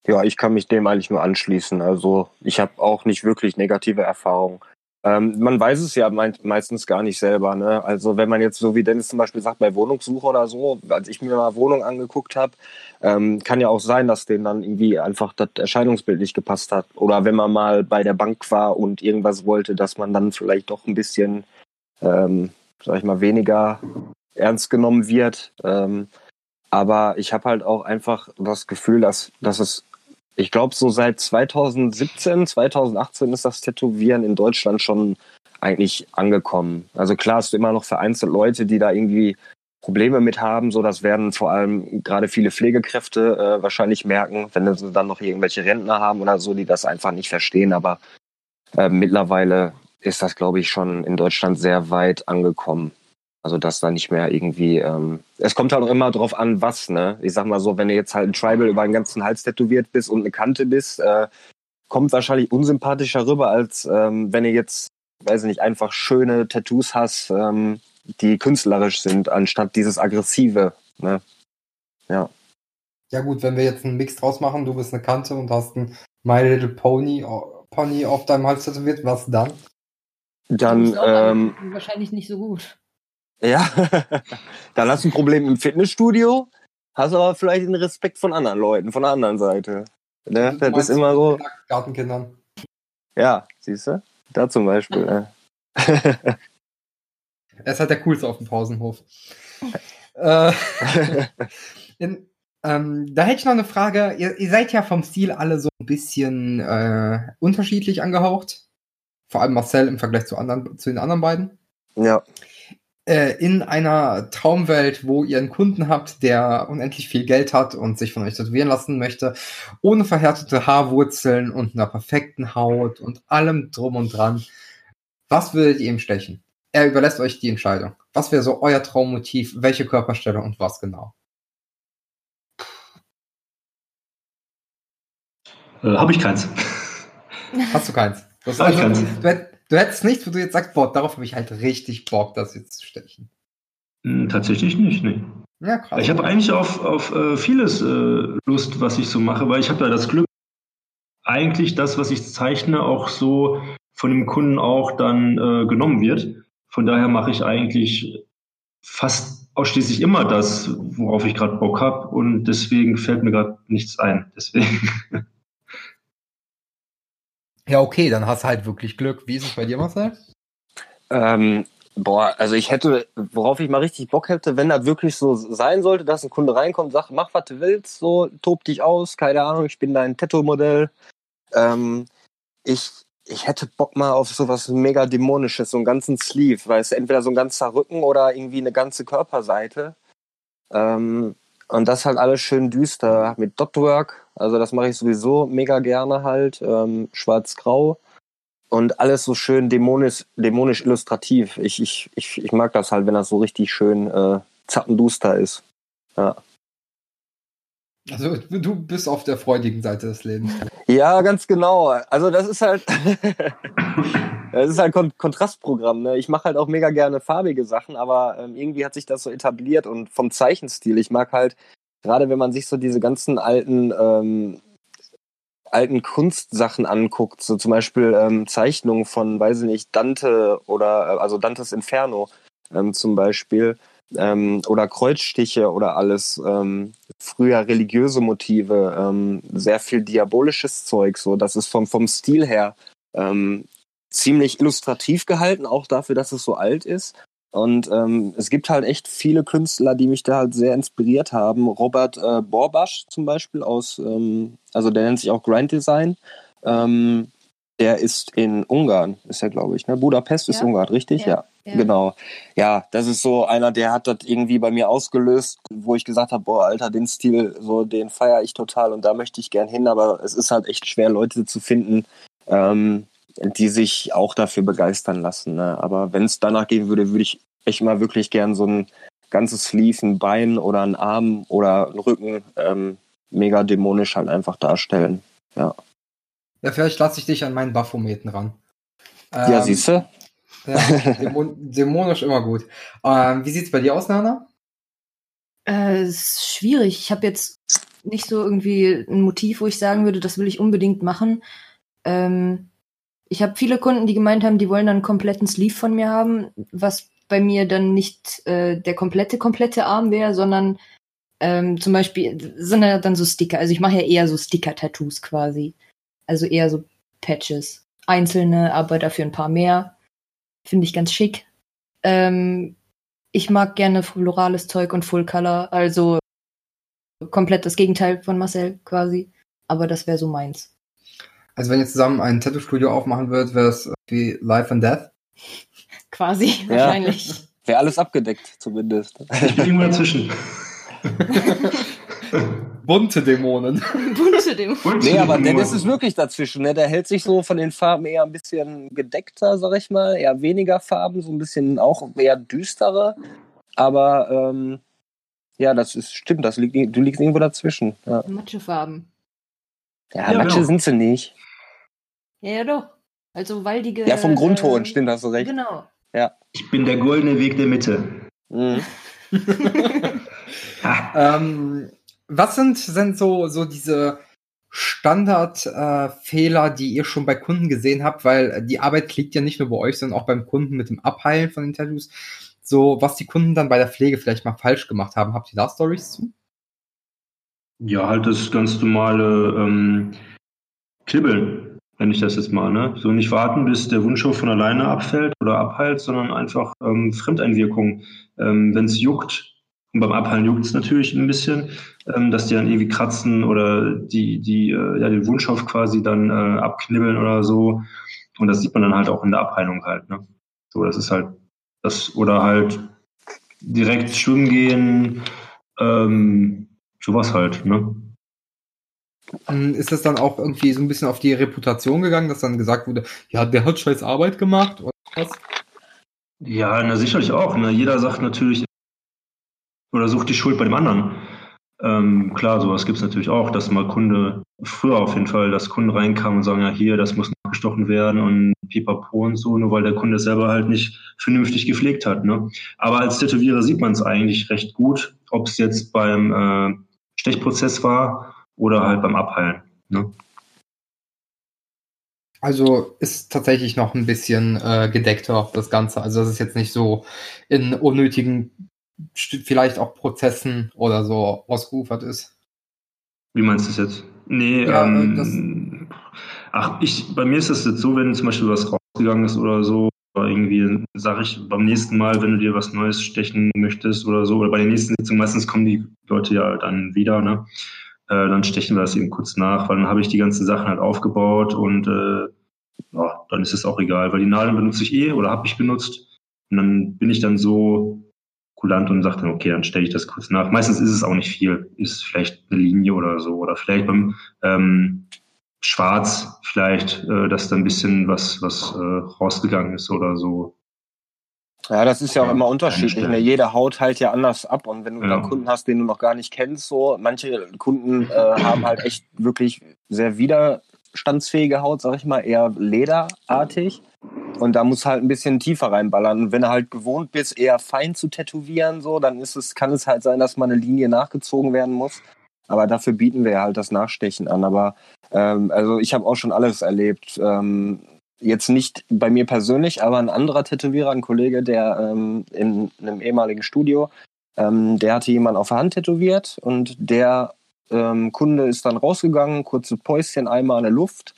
S3: Ja, ich kann mich dem eigentlich nur anschließen. Also ich habe auch nicht wirklich negative Erfahrungen. Ähm, man weiß es ja meistens gar nicht selber. Ne? Also wenn man jetzt so wie Dennis zum Beispiel sagt, bei Wohnungssuche oder so, als ich mir mal Wohnung angeguckt habe, ähm, kann ja auch sein, dass denen dann irgendwie einfach das Erscheinungsbild nicht gepasst hat. Oder wenn man mal bei der Bank war und irgendwas wollte, dass man dann vielleicht doch ein bisschen, ähm, sag ich mal, weniger ernst genommen wird. Ähm, aber ich habe halt auch einfach das Gefühl, dass, dass es ich glaube, so seit 2017, 2018 ist das Tätowieren in Deutschland schon eigentlich angekommen. Also klar hast du immer noch vereinzelt Leute, die da irgendwie Probleme mit haben. So, das werden vor allem gerade viele Pflegekräfte äh, wahrscheinlich merken, wenn sie dann noch irgendwelche Rentner haben oder so, die das einfach nicht verstehen. Aber äh, mittlerweile ist das, glaube ich, schon in Deutschland sehr weit angekommen. Also dass da nicht mehr irgendwie, ähm, es kommt halt auch immer drauf an, was, ne? Ich sag mal so, wenn du jetzt halt ein Tribal über den ganzen Hals tätowiert bist und eine Kante bist, äh, kommt wahrscheinlich unsympathischer rüber, als ähm, wenn du jetzt, weiß ich nicht, einfach schöne Tattoos hast, ähm, die künstlerisch sind, anstatt dieses aggressive, ne? Ja.
S2: Ja gut, wenn wir jetzt einen Mix draus machen, du bist eine Kante und hast ein My Little Pony, Pony auf deinem Hals tätowiert, was dann?
S3: Dann ähm,
S5: wahrscheinlich nicht so gut.
S3: Ja, dann hast du ein Problem im Fitnessstudio, hast aber vielleicht den Respekt von anderen Leuten, von der anderen Seite. Ne? Das ist immer so.
S2: Gartenkindern.
S3: Ja, siehst du? Da zum Beispiel. Ne?
S2: er ist halt der Coolste auf dem Pausenhof. äh, in, ähm, da hätte ich noch eine Frage. Ihr, ihr, seid ja vom Stil alle so ein bisschen äh, unterschiedlich angehaucht. Vor allem Marcel im Vergleich zu, anderen, zu den anderen beiden.
S3: Ja.
S2: Äh, in einer Traumwelt, wo ihr einen Kunden habt, der unendlich viel Geld hat und sich von euch tätowieren lassen möchte, ohne verhärtete Haarwurzeln und einer perfekten Haut und allem drum und dran, was würdet ihr ihm stechen? Er überlässt euch die Entscheidung. Was wäre so euer Traummotiv? Welche Körperstelle und was genau?
S4: Äh, Habe ich keins.
S2: Hast du keins? Das also, du, Du hättest nichts, wo du jetzt sagst, boah, darauf habe ich halt richtig Bock, das jetzt zu stechen.
S4: Hm, tatsächlich nicht, nee. Ja, krass. Ich habe eigentlich auf, auf äh, vieles äh, Lust, was ich so mache, weil ich habe ja das Glück, eigentlich das, was ich zeichne, auch so von dem Kunden auch dann äh, genommen wird. Von daher mache ich eigentlich fast ausschließlich immer das, worauf ich gerade Bock habe und deswegen fällt mir gerade nichts ein. Deswegen.
S2: Ja, okay, dann hast du halt wirklich Glück. Wie ist es bei dir, Marcel?
S3: Ähm, boah, also ich hätte, worauf ich mal richtig Bock hätte, wenn das wirklich so sein sollte, dass ein Kunde reinkommt, sagt, mach was du willst, so, tob dich aus, keine Ahnung, ich bin dein Tattoo-Modell. Ähm, ich, ich hätte Bock mal auf sowas mega dämonisches, so einen ganzen Sleeve, weißt du, entweder so ein ganzer Rücken oder irgendwie eine ganze Körperseite. Ähm, und das halt alles schön düster mit Dotwork. Also das mache ich sowieso mega gerne halt. Ähm, Schwarz-Grau. Und alles so schön dämonisch, dämonisch illustrativ. Ich, ich, ich, ich mag das halt, wenn das so richtig schön äh, zappenduster ist. Ja.
S2: Also du bist auf der freudigen Seite des Lebens.
S3: Ja, ganz genau. Also das ist halt, das ist halt Kon Kontrastprogramm. Ne? Ich mache halt auch mega gerne farbige Sachen, aber ähm, irgendwie hat sich das so etabliert und vom Zeichenstil. Ich mag halt gerade, wenn man sich so diese ganzen alten ähm, alten Kunstsachen anguckt, so zum Beispiel ähm, Zeichnungen von, weiß ich nicht, Dante oder äh, also Dantes Inferno ähm, zum Beispiel ähm, oder Kreuzstiche oder alles, ähm, früher religiöse Motive, ähm, sehr viel diabolisches Zeug, so, das ist vom, vom Stil her ähm, ziemlich illustrativ gehalten, auch dafür, dass es so alt ist. Und ähm, es gibt halt echt viele Künstler, die mich da halt sehr inspiriert haben. Robert äh, Borbasch zum Beispiel aus, ähm, also der nennt sich auch Grind Design. Ähm, der ist in Ungarn, ist er, glaube ich. Ne? Budapest ja. ist Ungarn, richtig? Ja. ja. Genau. Ja, das ist so einer, der hat das irgendwie bei mir ausgelöst, wo ich gesagt habe, boah, Alter, den Stil, so den feiere ich total und da möchte ich gern hin, aber es ist halt echt schwer, Leute zu finden, ähm, die sich auch dafür begeistern lassen. Ne? Aber wenn es danach gehen würde, würde ich echt mal wirklich gern so ein ganzes Sleeve, ein Bein oder ein Arm oder ein Rücken ähm, mega dämonisch halt einfach darstellen. Ja.
S2: Ja, vielleicht lasse ich dich an meinen Baphometen ran.
S3: Ähm, ja, siehst du?
S2: Ja, dämon dämonisch immer gut. Ähm, wie es bei dir aus, Nana?
S5: Äh, ist schwierig. Ich habe jetzt nicht so irgendwie ein Motiv, wo ich sagen würde, das will ich unbedingt machen. Ähm, ich habe viele Kunden, die gemeint haben, die wollen dann einen kompletten Sleeve von mir haben, was bei mir dann nicht äh, der komplette, komplette Arm wäre, sondern ähm, zum Beispiel sind ja dann so Sticker. Also ich mache ja eher so Sticker-Tattoos quasi. Also eher so Patches. Einzelne, aber dafür ein paar mehr. Finde ich ganz schick. Ähm, ich mag gerne florales Zeug und Full Color, also komplett das Gegenteil von Marcel quasi. Aber das wäre so meins.
S2: Also wenn ihr zusammen ein Tattoo-Studio aufmachen würdet, wäre es wie Life and Death?
S5: Quasi, ja. wahrscheinlich.
S3: Wäre alles abgedeckt, zumindest.
S4: Ich bin irgendwo dazwischen.
S2: Bunte Dämonen.
S3: Bunte Dämonen. Nee, aber Dennis ist wirklich dazwischen. Ne? Der hält sich so von den Farben eher ein bisschen gedeckter, sag ich mal. Eher weniger Farben, so ein bisschen auch eher düstere. Aber ähm, ja, das ist stimmt. Das liegt, du liegst irgendwo dazwischen. Ja.
S5: Matschefarben.
S3: Ja, ja Matsche genau. sind sie nicht.
S5: Ja, ja, doch. Also waldige.
S3: Ja, vom Grundton, äh, stimmt, hast du recht.
S5: Genau.
S3: Ja.
S4: Ich bin der goldene Weg der Mitte. Mhm.
S2: ähm, was sind, sind so, so diese Standardfehler, äh, die ihr schon bei Kunden gesehen habt? Weil die Arbeit liegt ja nicht nur bei euch, sondern auch beim Kunden mit dem Abheilen von Tattoos. So, was die Kunden dann bei der Pflege vielleicht mal falsch gemacht haben. Habt ihr da Stories zu?
S4: Ja, halt das ganz normale ähm, Kribbeln, wenn ich das jetzt mal, ne? So nicht warten, bis der Wunschhof von alleine abfällt oder abheilt, sondern einfach ähm, Fremdeinwirkung. Ähm, wenn es juckt, und beim Abheilen juckt es natürlich ein bisschen, ähm, dass die dann irgendwie kratzen oder die, die, äh, ja, den Wunschhof quasi dann äh, abknibbeln oder so. Und das sieht man dann halt auch in der Abheilung halt, ne? So, das ist halt das, oder halt direkt schwimmen gehen, ähm, sowas halt, ne?
S2: Ähm, ist das dann auch irgendwie so ein bisschen auf die Reputation gegangen, dass dann gesagt wurde, ja, der hat scheiß Arbeit gemacht oder was?
S4: Ja, na sicherlich auch. Ne? Jeder sagt natürlich oder sucht die Schuld bei dem anderen. Ähm, klar, sowas gibt es natürlich auch, dass mal Kunde, früher auf jeden Fall, dass Kunden reinkamen und sagen, ja hier, das muss nachgestochen werden und pipapo und so, nur weil der Kunde selber halt nicht vernünftig gepflegt hat. Ne? Aber als Tätowierer sieht man es eigentlich recht gut, ob es jetzt beim äh, Stechprozess war oder halt beim Abheilen. Ne?
S2: Also ist tatsächlich noch ein bisschen äh, gedeckter das Ganze. Also das ist jetzt nicht so in unnötigen vielleicht auch Prozessen oder so ausgeufert ist.
S4: Wie meinst du das jetzt? Nee, ja, ähm, ach, ich, bei mir ist das jetzt so, wenn zum Beispiel was rausgegangen ist oder so, oder irgendwie sage ich beim nächsten Mal, wenn du dir was Neues stechen möchtest oder so, oder bei der nächsten Sitzung, meistens kommen die Leute ja dann wieder, ne? Äh, dann stechen wir das eben kurz nach, weil dann habe ich die ganzen Sachen halt aufgebaut und äh, ja, dann ist es auch egal, weil die Nadeln benutze ich eh oder habe ich benutzt. Und dann bin ich dann so kulant und sagt dann, okay, dann stelle ich das kurz nach. Meistens ist es auch nicht viel, ist vielleicht eine Linie oder so oder vielleicht beim ähm, Schwarz vielleicht, äh, dass da ein bisschen was, was äh, rausgegangen ist oder so.
S3: Ja, das ist ja auch immer unterschiedlich. Ne? Jede Haut heilt ja anders ab und wenn du ja. dann Kunden hast, den du noch gar nicht kennst, so manche Kunden äh, haben halt echt wirklich sehr widerstandsfähige Haut, sag ich mal, eher lederartig. Und da muss halt ein bisschen tiefer reinballern. Und wenn du halt gewohnt bist, eher fein zu tätowieren, so, dann ist es, kann es halt sein, dass mal eine Linie nachgezogen werden muss. Aber dafür bieten wir halt das Nachstechen an. Aber ähm, also ich habe auch schon alles erlebt. Ähm, jetzt nicht bei mir persönlich, aber ein anderer Tätowierer, ein Kollege, der ähm, in einem ehemaligen Studio, ähm, der hatte jemanden auf der Hand tätowiert und der ähm, Kunde ist dann rausgegangen, kurze Päuschen, einmal in der Luft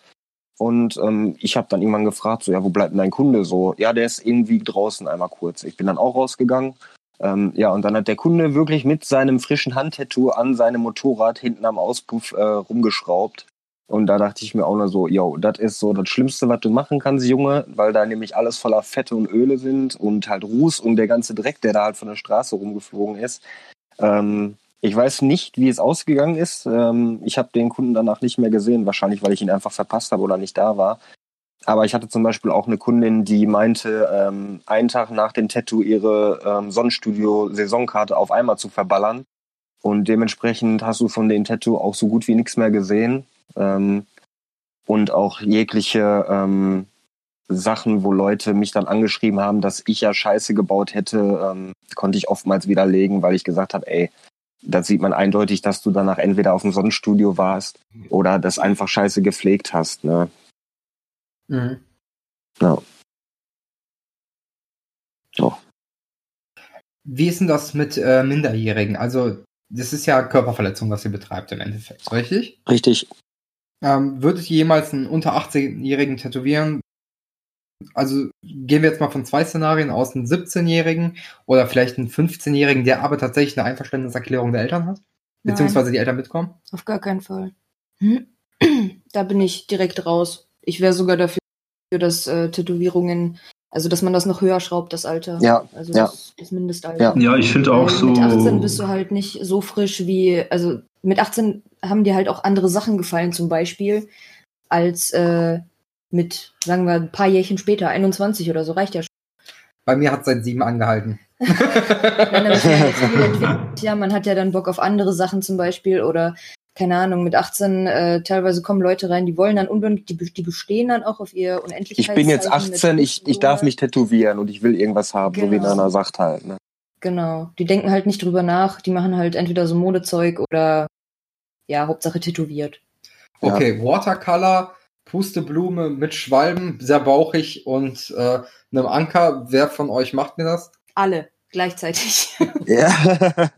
S3: und ähm, ich habe dann irgendwann gefragt, so, ja, wo bleibt denn dein Kunde so? Ja, der ist irgendwie draußen einmal kurz. Ich bin dann auch rausgegangen. Ähm, ja, und dann hat der Kunde wirklich mit seinem frischen Handtattoo an seinem Motorrad hinten am Auspuff äh, rumgeschraubt. Und da dachte ich mir auch nur so, yo, das ist so das Schlimmste, was du machen kannst, Junge, weil da nämlich alles voller Fette und Öle sind und halt Ruß und der ganze Dreck, der da halt von der Straße rumgeflogen ist. Ähm, ich weiß nicht, wie es ausgegangen ist. Ähm, ich habe den Kunden danach nicht mehr gesehen, wahrscheinlich weil ich ihn einfach verpasst habe oder nicht da war. Aber ich hatte zum Beispiel auch eine Kundin, die meinte, ähm, einen Tag nach dem Tattoo ihre ähm, Sonnenstudio-Saisonkarte auf einmal zu verballern. Und dementsprechend hast du von dem Tattoo auch so gut wie nichts mehr gesehen. Und auch jegliche Sachen, wo Leute mich dann angeschrieben haben, dass ich ja Scheiße gebaut hätte, konnte ich oftmals widerlegen, weil ich gesagt habe, ey, da sieht man eindeutig, dass du danach entweder auf dem Sonnenstudio warst oder das einfach scheiße gepflegt hast. Ne? Mhm. Ja.
S2: So. Wie ist denn das mit äh, Minderjährigen? Also, das ist ja Körperverletzung, was ihr betreibt im Endeffekt, richtig?
S3: Richtig.
S2: Ähm, würdet ihr jemals einen unter 18-Jährigen tätowieren, also gehen wir jetzt mal von zwei Szenarien aus, einen 17-Jährigen oder vielleicht einen 15-Jährigen, der aber tatsächlich eine Einverständniserklärung der Eltern hat? Beziehungsweise Nein, die Eltern mitkommen?
S5: Auf gar keinen Fall. Da bin ich direkt raus. Ich wäre sogar dafür, dass äh, Tätowierungen Also, dass man das noch höher schraubt, das Alter.
S3: Ja.
S5: Also,
S3: ja.
S5: das, das Mindestalter.
S4: Ja, ja ich finde auch so.
S5: Mit 18 bist du halt nicht so frisch wie, also mit 18 haben dir halt auch andere Sachen gefallen, zum Beispiel, als äh, mit, sagen wir, ein paar Jährchen später, 21 oder so, reicht ja schon.
S2: Bei mir hat seit sieben angehalten.
S5: Nein, es ist ja ja, man hat ja dann Bock auf andere Sachen zum Beispiel oder keine Ahnung, mit 18 äh, teilweise kommen Leute rein, die wollen dann unbedingt, die, die bestehen dann auch auf ihr Unendlichkeit.
S3: Ich bin jetzt 18, ich, ich darf mich tätowieren und ich will irgendwas haben, so wie
S5: Genau.
S3: Nana sagt halt. Ne?
S5: Genau. Die denken halt nicht drüber nach, die machen halt entweder so Modezeug oder ja, Hauptsache tätowiert.
S3: Ja.
S2: Okay, Watercolor, Pusteblume mit Schwalben, sehr bauchig und äh, einem Anker. Wer von euch macht mir das?
S5: Alle gleichzeitig.
S3: Ja.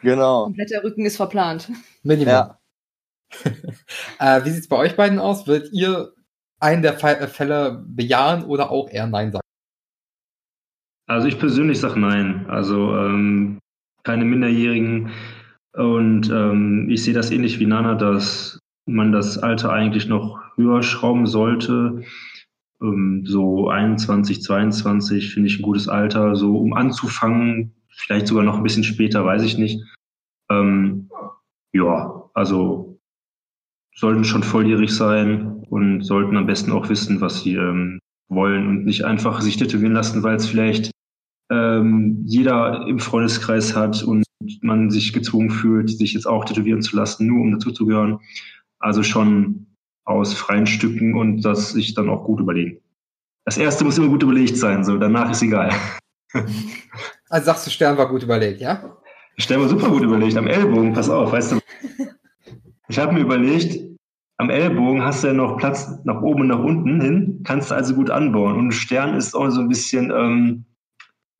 S3: genau.
S5: Kompletter Rücken ist verplant.
S2: Minimum.
S3: Ja.
S2: Äh, wie sieht's bei euch beiden aus? Würdet ihr einen der äh, Fälle bejahen oder auch eher Nein sagen?
S4: Also ich persönlich sage nein. Also ähm, keine Minderjährigen. Und ähm, ich sehe das ähnlich wie Nana, dass man das Alter eigentlich noch höher schrauben sollte. Ähm, so 21, 22 finde ich ein gutes Alter, so um anzufangen. Vielleicht sogar noch ein bisschen später, weiß ich nicht. Ähm, ja, also sollten schon volljährig sein und sollten am besten auch wissen, was sie ähm, wollen und nicht einfach sich tätowieren lassen, weil es vielleicht ähm, jeder im Freundeskreis hat und man sich gezwungen fühlt, sich jetzt auch tätowieren zu lassen, nur um dazuzugehören. Also schon aus freien Stücken und das sich dann auch gut überlegen. Das erste muss immer gut überlegt sein, so danach ist egal.
S2: Also sagst du, Stern war gut überlegt, ja?
S4: Stell mal super gut überlegt, am Ellbogen, pass auf, weißt du. Ich habe mir überlegt, am Ellbogen hast du ja noch Platz nach oben und nach unten hin, kannst du also gut anbauen. Und ein Stern ist auch so ein bisschen, ähm,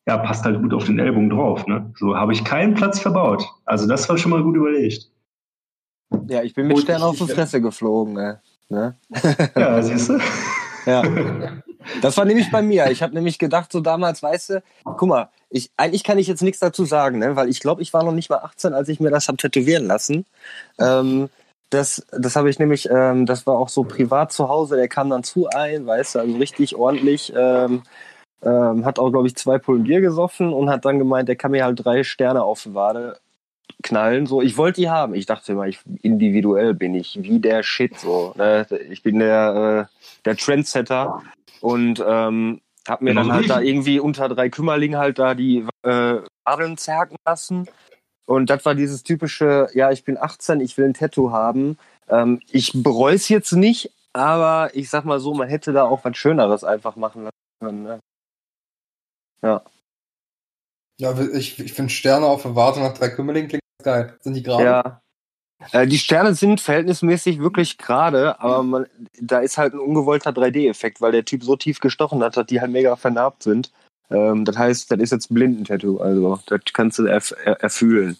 S4: ja, passt halt gut auf den Ellbogen drauf. Ne? So habe ich keinen Platz verbaut. Also das war schon mal gut überlegt.
S3: Ja, ich bin mit Stern auf die Fresse geflogen. Ne? Ne?
S4: Ja, siehst du?
S3: Ja. Das war nämlich bei mir. Ich habe nämlich gedacht, so damals, weißt du, guck mal, ich, eigentlich kann ich jetzt nichts dazu sagen, ne? weil ich glaube, ich war noch nicht mal 18, als ich mir das habe tätowieren lassen. Ähm, das das habe ich nämlich, ähm, das war auch so privat zu Hause, der kam dann zu ein, weißt du, also richtig ordentlich. Ähm, ähm, hat auch, glaube ich, zwei Pullen Bier gesoffen und hat dann gemeint, der kann mir halt drei Sterne auf die Wade knallen. So, ich wollte die haben. Ich dachte immer, ich, individuell bin ich wie der Shit. So, ne? Ich bin der, äh, der Trendsetter und ähm, hab mir dann halt da irgendwie unter drei Kümmerlingen halt da die äh, Adeln zerken lassen. Und das war dieses typische, ja, ich bin 18, ich will ein Tattoo haben. Ähm, ich bereue es jetzt nicht, aber ich sag mal so, man hätte da auch was Schöneres einfach machen lassen können. Ne?
S2: Ja, ich, ich finde Sterne auf der Warte nach drei Kümmerlingen klingt geil. Sind die gerade?
S3: Ja. Äh, die Sterne sind verhältnismäßig wirklich gerade, aber man, da ist halt ein ungewollter 3D-Effekt, weil der Typ so tief gestochen hat, dass die halt mega vernarbt sind. Ähm, das heißt, das ist jetzt ein Blindentattoo, also das kannst du erf er erfühlen.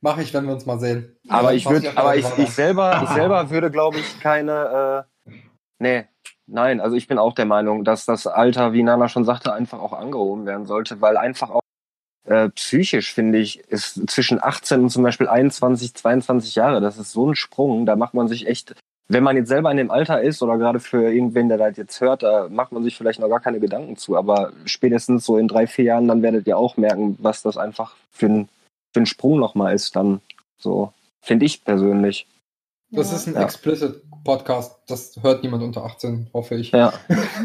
S2: Mache ich, wenn wir uns mal sehen.
S3: Aber
S2: Ja,
S3: ich würde, aber ich, ich selber, ich selber würde, glaube ich, keine, äh, nee, nein, also ich bin auch der Meinung, dass das Alter, wie Nana schon sagte, einfach auch angehoben werden sollte, weil einfach auch äh, psychisch, finde ich, ist zwischen 18 und zum Beispiel 21, 22 Jahre, das ist so ein Sprung, da macht man sich echt, wenn man jetzt selber in dem Alter ist oder gerade für irgendwen, der das jetzt hört, da macht man sich vielleicht noch gar keine Gedanken zu, aber spätestens so in drei, vier Jahren, dann werdet ihr auch merken, was das einfach für ein, für ein Sprung nochmal ist dann, so, finde ich persönlich.
S2: Das ist ein
S3: Ja.
S2: explicit Podcast. Das hört niemand unter 18, hoffe ich.
S3: Ja.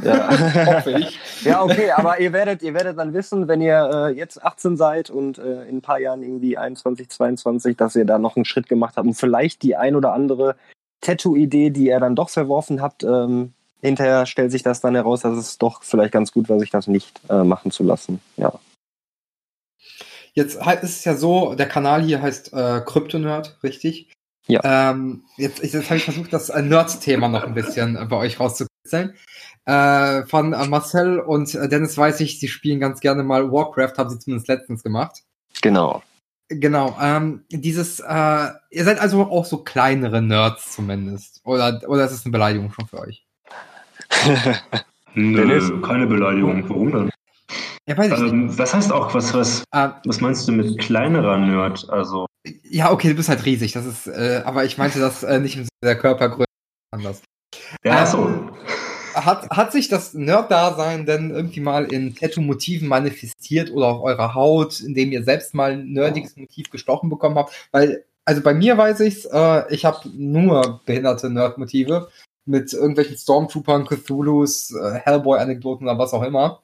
S3: ja.
S2: hoffe ich.
S3: Ja, okay, aber ihr werdet, ihr werdet dann wissen, wenn ihr äh, jetzt 18 seid und äh, in ein paar Jahren irgendwie 21, 22, dass ihr da noch einen Schritt gemacht habt und vielleicht die ein oder andere Tattoo-Idee, die ihr dann doch verworfen habt, ähm, hinterher stellt sich das dann heraus, dass es doch vielleicht ganz gut war, sich das nicht äh, machen zu lassen. Ja.
S2: Jetzt ist es ja so, der Kanal hier heißt äh, Kryptonerd, richtig?
S3: Ja.
S2: Ähm, jetzt jetzt habe ich versucht, das äh, Nerd-Thema noch ein bisschen äh, bei euch rauszukitzeln. Äh, von äh, Marcel und Dennis weiß ich, sie spielen ganz gerne mal Warcraft, haben sie zumindest letztens gemacht.
S3: Genau.
S2: Genau, ähm, dieses, äh, ihr seid also auch so kleinere Nerds zumindest. Oder, oder ist es eine Beleidigung schon für euch?
S4: Nö,
S3: Dennis?
S4: keine Beleidigung. Warum denn?
S2: Ja, weiß ich nicht.
S4: Ähm, was heißt auch, was, was,
S2: Äh,
S4: was meinst du mit kleinerer Nerd? Also,
S2: ja, okay, du bist halt riesig, das ist, äh, aber ich meinte das äh, nicht Sinne der Körpergröße anders.
S4: ja,
S2: Ähm,
S4: so.
S2: hat, hat sich das Nerd-Dasein denn irgendwie mal in Tattoo-Motiven manifestiert oder auf eurer Haut, indem ihr selbst mal ein nerdiges Motiv gestochen bekommen habt? Weil, also bei mir weiß ich's, äh, ich habe nur behinderte Nerd-Motive mit irgendwelchen Stormtroopern, Cthulhus, äh, Hellboy-Anekdoten oder was auch immer.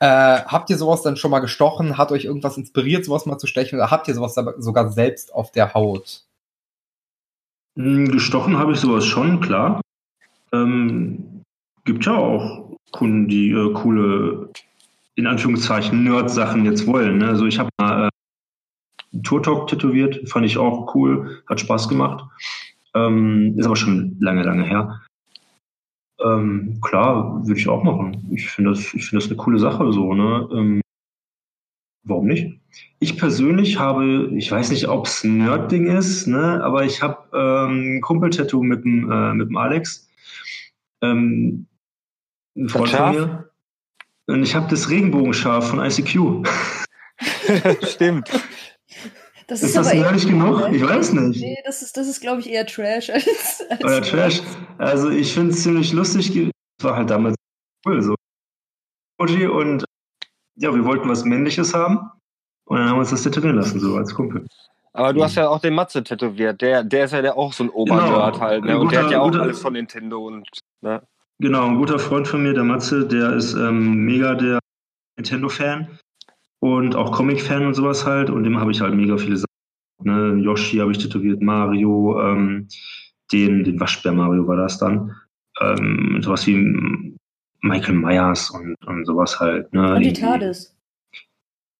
S2: Äh, habt ihr sowas dann schon mal gestochen? Hat euch irgendwas inspiriert, sowas mal zu stechen? Oder habt ihr sowas sogar selbst auf der Haut?
S4: Hm, gestochen habe ich sowas schon, klar. Ähm, gibt ja auch Kunden, die äh, coole, in Anführungszeichen, Nerd-Sachen jetzt wollen. Ne? Also ich habe mal äh, Tour-Talk tätowiert, fand ich auch cool, hat Spaß gemacht. Ähm, ist aber schon lange, lange her. Ähm, klar, würde ich auch machen. Ich finde das, ich finde das eine coole Sache so, ne? Ähm, warum nicht? Ich persönlich habe, ich weiß nicht, ob es ein Nerd-Ding ist, ne, aber ich habe ähm, ein Kumpel-Tattoo mit dem, äh, mit dem Alex. Ähm, ein Freund von mir. Und ich habe das Regenbogenschaf von ICQ.
S3: Stimmt.
S5: Das
S4: ist, ist das nerdig genug? Ich weiß nicht.
S5: Nee, das ist, das ist glaube ich, eher Trash als. als
S4: Oder Trash. Also, ich finde es ziemlich lustig. Es war halt damals cool so. Und ja, wir wollten was Männliches haben. Und dann haben wir uns das tätowieren lassen, so als Kumpel.
S3: Aber du hast ja auch den Matze tätowiert. Der, der ist ja der auch so ein Obernerd genau. halt. Ne? Und guter, der hat ja auch guter, alles von Nintendo und. Ne?
S4: Genau, ein guter Freund von mir, der Matze, der ist ähm, mega der Nintendo-Fan und auch Comic-Fan und sowas halt. Und dem habe ich halt mega viele Sachen. Ne? Yoshi habe ich tätowiert, Mario, ähm, den, den Waschbär Mario war das dann. Ähm, sowas wie Michael Myers und, und sowas halt.
S5: Ne? Und die TARDIS.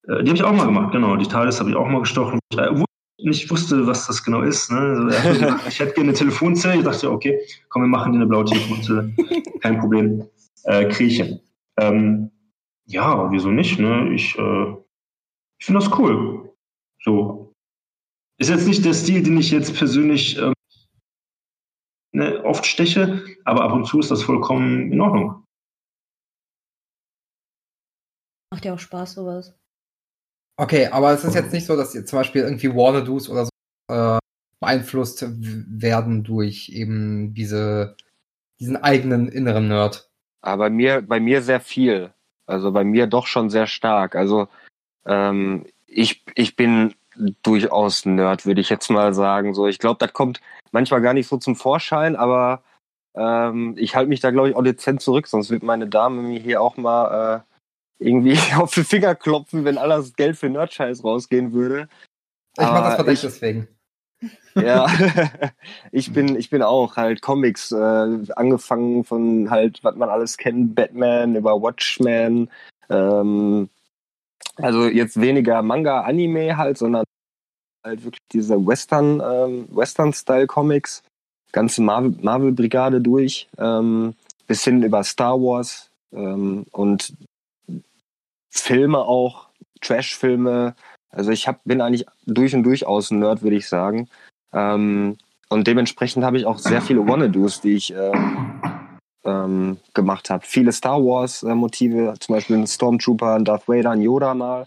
S4: Äh, die habe ich auch mal gemacht, genau. Die TARDIS habe ich auch mal gestochen. Wo ich nicht wusste, was das genau ist. Ne? Also, ich hätte gerne eine Telefonzelle. Ich dachte, okay, komm, wir machen dir eine blaue Telefonzelle. Kein Problem. Äh, hin. Ähm, ja, wieso nicht? Ne? Ich, äh, ich finde das cool. So. Ist jetzt nicht der Stil, den ich jetzt persönlich ähm, ne, oft steche, aber ab und zu ist das vollkommen in Ordnung.
S5: Macht ja auch Spaß, sowas.
S2: Okay, aber es ist jetzt nicht so, dass ihr zum Beispiel irgendwie Warner-Doos oder so äh, beeinflusst werden durch eben diese, diesen eigenen inneren Nerd.
S3: Aber bei mir, bei mir sehr viel. Also bei mir doch schon sehr stark. Also ähm, ich, ich bin durchaus Nerd, würde ich jetzt mal sagen. So, ich glaube, das kommt manchmal gar nicht so zum Vorschein, aber ähm, ich halte mich da, glaube ich, auch dezent zurück, sonst wird meine Dame mir hier auch mal äh, irgendwie auf die Finger klopfen, wenn alles Geld für Nerdscheiß rausgehen würde.
S2: Ich mache das verdammt deswegen.
S3: Ja, ich bin, ich bin auch halt Comics, äh, angefangen von halt, was man alles kennt, Batman über Watchmen, ähm, also jetzt weniger Manga, Anime halt, sondern halt wirklich diese Western, ähm, Western-Style-Comics, ganze Marvel-Brigade durch, ähm, bis hin über Star Wars ähm, und Filme auch, Trash-Filme. Also ich hab, bin eigentlich durch und durch aus ein Nerd, würde ich sagen. Ähm, und dementsprechend habe ich auch sehr viele Wannadoos, die ich ähm, ähm, gemacht habe. Viele Star Wars-Motive, äh, zum Beispiel einen Stormtrooper, einen Darth Vader, einen Yoda mal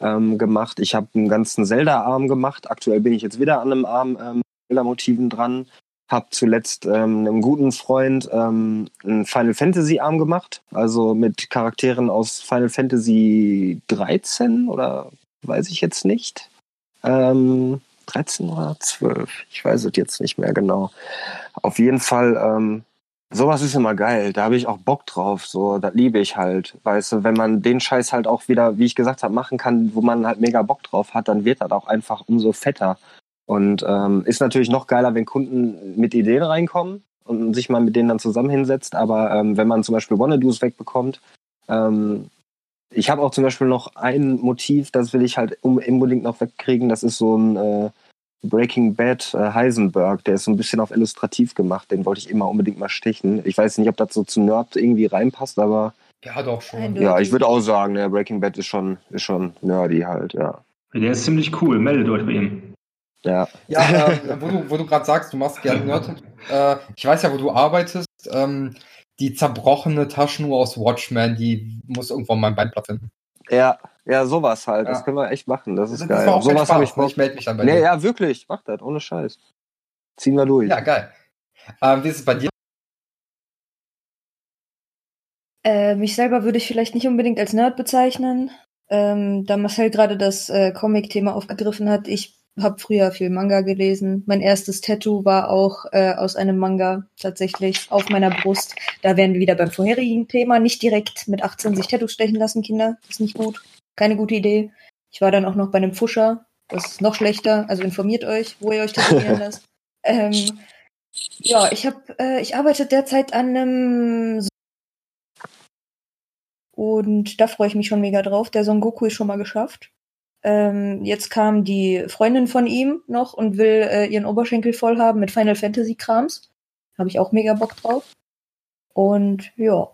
S3: ähm, gemacht. Ich habe einen ganzen Zelda-Arm gemacht. Aktuell bin ich jetzt wieder an einem Arm ähm, Zelda-Motiven dran. Hab zuletzt ähm, einem guten Freund ähm, einen Final Fantasy Arm gemacht, also mit Charakteren aus Final Fantasy 13 oder weiß ich jetzt nicht. Ähm, 13 oder 12, ich weiß es jetzt nicht mehr genau. Auf jeden Fall, ähm, sowas ist immer geil, da habe ich auch Bock drauf, so, das liebe ich halt. Weißt du, wenn man den Scheiß halt auch wieder, wie ich gesagt habe, machen kann, wo man halt mega Bock drauf hat, dann wird das auch einfach umso fetter. Und ähm, ist natürlich noch geiler, wenn Kunden mit Ideen reinkommen und sich mal mit denen dann zusammen hinsetzt. Aber ähm, wenn man zum Beispiel Wannadoos wegbekommt, ähm, ich habe auch zum Beispiel noch ein Motiv, das will ich halt unbedingt noch wegkriegen. Das ist so ein äh, Breaking Bad äh, Heisenberg. Der ist so ein bisschen auf illustrativ gemacht. Den wollte ich immer unbedingt mal stechen. Ich weiß nicht, ob das so zu Nerd irgendwie reinpasst, aber.
S2: Ja, doch schon.
S3: Ja, ich würde auch sagen, der Breaking Bad ist schon, ist schon nerdy halt, ja.
S4: Der ist ziemlich cool. Meldet euch bei ihm.
S3: Ja.
S2: Ja, äh, wo du, wo du gerade sagst, du machst gerne Nerd. Äh, ich weiß ja, wo du arbeitest. Ähm, die zerbrochene Taschenuhr aus Watchmen, die muss irgendwo meinem Beinblatt finden.
S3: Ja, ja, sowas halt. Ja. Das können wir echt machen. Das ist das geil.
S2: War sowas habe ich Ich melde mich dann
S3: bei nee, dir. Ja, wirklich. Mach das, ohne Scheiß. Ziehen wir durch.
S2: Ja, geil. Ähm, wie ist es bei dir?
S5: Äh, mich selber würde ich vielleicht nicht unbedingt als Nerd bezeichnen. Ähm, da Marcel gerade das äh, Comic-Thema aufgegriffen hat, ich habe früher viel Manga gelesen. Mein erstes Tattoo war auch äh, aus einem Manga tatsächlich auf meiner Brust. Da wären wir wieder beim vorherigen Thema. Nicht direkt mit 18 sich Tattoos stechen lassen, Kinder. Das ist nicht gut. Keine gute Idee. Ich war dann auch noch bei einem Pfuscher. Das ist noch schlechter. Also informiert euch, wo ihr euch tätowieren lasst. Ähm, ja, ich habe, äh, ich arbeite derzeit an einem und da freue ich mich schon mega drauf. Der Son Goku ist schon mal geschafft. Ähm, jetzt kam die Freundin von ihm noch und will äh, ihren Oberschenkel voll haben mit Final Fantasy Krams. Habe ich auch mega Bock drauf. Und ja.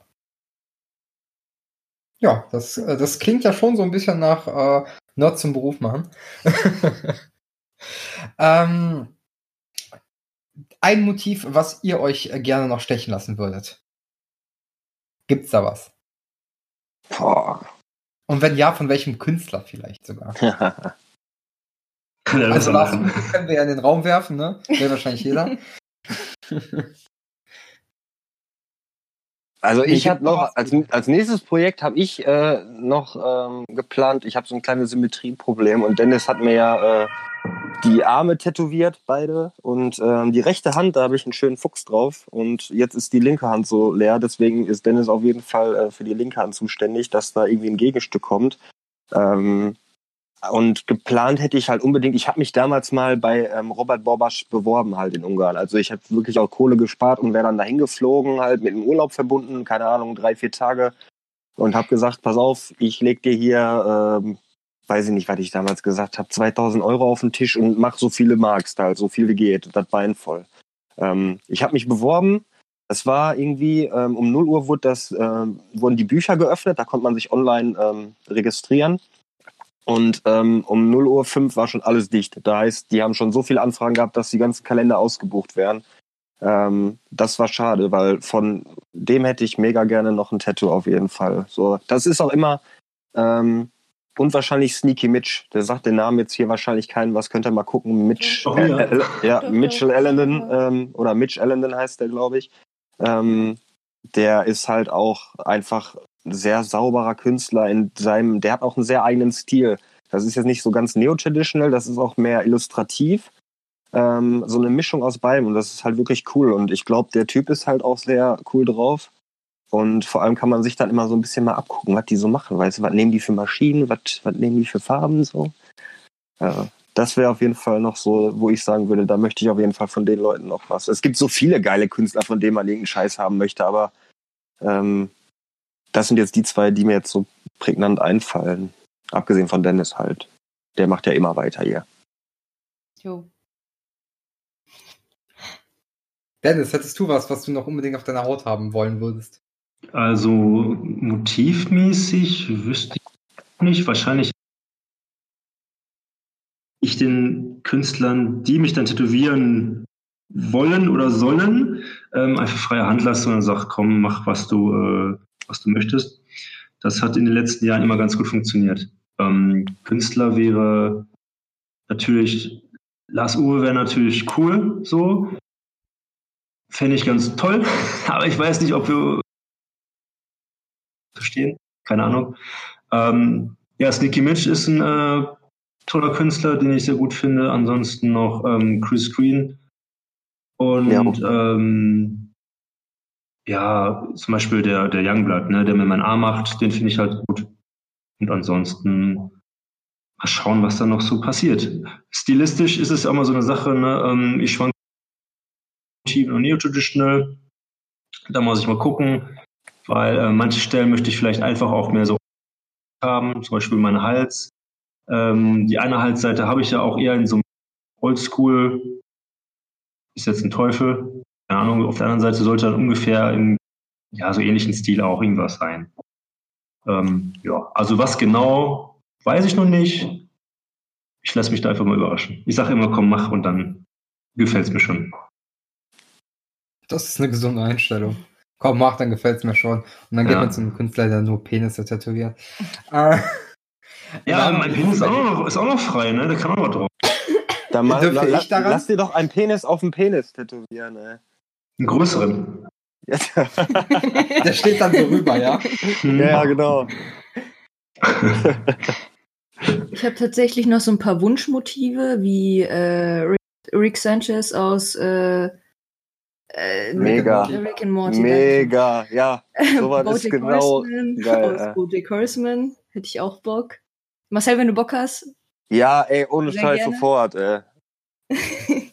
S2: Ja, das, äh, das klingt ja schon so ein bisschen nach äh, Nerd zum Beruf machen. ähm, ein Motiv, was ihr euch gerne noch stechen lassen würdet. Gibt's da was? Boah. Und wenn ja, von welchem Künstler vielleicht sogar? also Lars können wir ja in den Raum werfen, ne? Wäre wahrscheinlich jeder.
S3: Also ich habe noch, als, als nächstes Projekt habe ich äh, noch ähm, geplant, ich habe so ein kleines Symmetrieproblem und Dennis hat mir ja äh, die Arme tätowiert, beide. Und ähm, die rechte Hand, da habe ich einen schönen Fuchs drauf. Und jetzt ist die linke Hand so leer. Deswegen ist Dennis auf jeden Fall äh, für die linke Hand zuständig, dass da irgendwie ein Gegenstück kommt. Ähm, und geplant hätte ich halt unbedingt, ich habe mich damals mal bei ähm, Robert Borbasch beworben halt in Ungarn. Also ich habe wirklich auch Kohle gespart und wäre dann dahin geflogen, halt mit dem Urlaub verbunden, keine Ahnung, drei, vier Tage. Und habe gesagt, pass auf, ich leg dir hier ähm, weiß ich nicht, was ich damals gesagt habe, 2000 Euro auf den Tisch und mach so viele magst halt, so viel wie geht, das Bein voll. Ähm, ich habe mich beworben. Es war irgendwie ähm, um 0 Uhr wurde das, äh, wurden die Bücher geöffnet, da konnte man sich online ähm, registrieren. Und ähm, um 0 Uhr 5 war schon alles dicht. Da heißt, die haben schon so viele Anfragen gehabt, dass die ganzen Kalender ausgebucht wären. Ähm, das war schade, weil von dem hätte ich mega gerne noch ein Tattoo auf jeden Fall. So, das ist auch immer, ähm, und wahrscheinlich Sneaky Mitch. Der sagt den Namen jetzt hier wahrscheinlich keinen was. Könnt ihr mal gucken. Mitch, oh, ja. Äh, ja, Mitchell Allenden ähm, oder Mitch Allenden heißt der, glaube ich. Ähm, der ist halt auch einfach ein sehr sauberer Künstler in seinem, der hat auch einen sehr eigenen Stil. Das ist jetzt nicht so ganz neo-traditional, das ist auch mehr illustrativ. Ähm, so eine Mischung aus beidem und das ist halt wirklich cool. Und ich glaube, der Typ ist halt auch sehr cool drauf. Und vor allem kann man sich dann immer so ein bisschen mal abgucken, was die so machen. Weißt du, was nehmen die für Maschinen, was, nehmen die für Farben so. Ja, das wäre auf jeden Fall noch so, wo ich sagen würde, da möchte ich auf jeden Fall von den Leuten noch was. Es gibt so viele geile Künstler, von denen man irgendeinen Scheiß haben möchte, aber ähm, das sind jetzt die zwei, die mir jetzt so prägnant einfallen. Abgesehen von Dennis halt. Der macht ja immer weiter hier. Jo.
S2: Dennis, hättest du was, was du noch unbedingt auf deiner Haut haben wollen würdest?
S4: Also motivmäßig wüsste ich nicht. Wahrscheinlich ich den Künstlern, die mich dann tätowieren wollen oder sollen, ähm, einfach freie Hand lasse und sage, komm, mach, was du, äh, was du möchtest. Das hat in den letzten Jahren immer ganz gut funktioniert. Ähm, Künstler wäre natürlich, Lars Uwe wäre natürlich cool, so. Fände ich ganz toll, aber ich weiß nicht, ob wir verstehen. Keine Ahnung. Ähm, ja, Sneaky Mitch ist ein äh, toller Künstler, den ich sehr gut finde. Ansonsten noch ähm, Chris Green. Und ja, ähm, ja zum Beispiel der, der Youngblood, ne, der mir meinen Arm macht, den finde ich halt gut. Und ansonsten mal schauen, was da noch so passiert. Stilistisch ist es ja immer so eine Sache, ne? Ähm, ich schwanke und Neo-Traditional. Da muss ich mal gucken weil äh, manche Stellen möchte ich vielleicht einfach auch mehr so haben, zum Beispiel meinen Hals. Ähm, die eine Halsseite habe ich ja auch eher in so einem Oldschool, ist jetzt ein Teufel, keine Ahnung, auf der anderen Seite sollte dann ungefähr im ja, so ähnlichen Stil auch irgendwas sein. Ähm, ja, also was genau, weiß ich noch nicht. Ich lasse mich da einfach mal überraschen. Ich sage immer, komm, mach und dann gefällt es mir schon.
S2: Das ist eine gesunde Einstellung. Komm, mach, dann gefällt es mir schon. Und dann ja. geht man zum Künstler, der nur Penisse tätowiert.
S4: Äh, ja, mein Penis ist auch, noch, ist auch noch frei, ne? Der kann auch noch drauf.
S3: Dann mal, la, la, lass dir doch einen Penis auf dem Penis tätowieren, ey.
S4: Einen größeren.
S2: Der steht dann so rüber, ja?
S3: Ja, ja genau.
S5: Ich habe tatsächlich noch so ein paar Wunschmotive, wie äh, Rick, Rick Sanchez aus äh,
S3: äh, Mega. Rick and Morty. Mega, ja. So war das genau.
S5: Geil, aus Bojack Horseman. Hätte ich auch Bock. Marcel, wenn du Bock hast.
S3: Ja, ey, ohne Scheiß sofort, ey.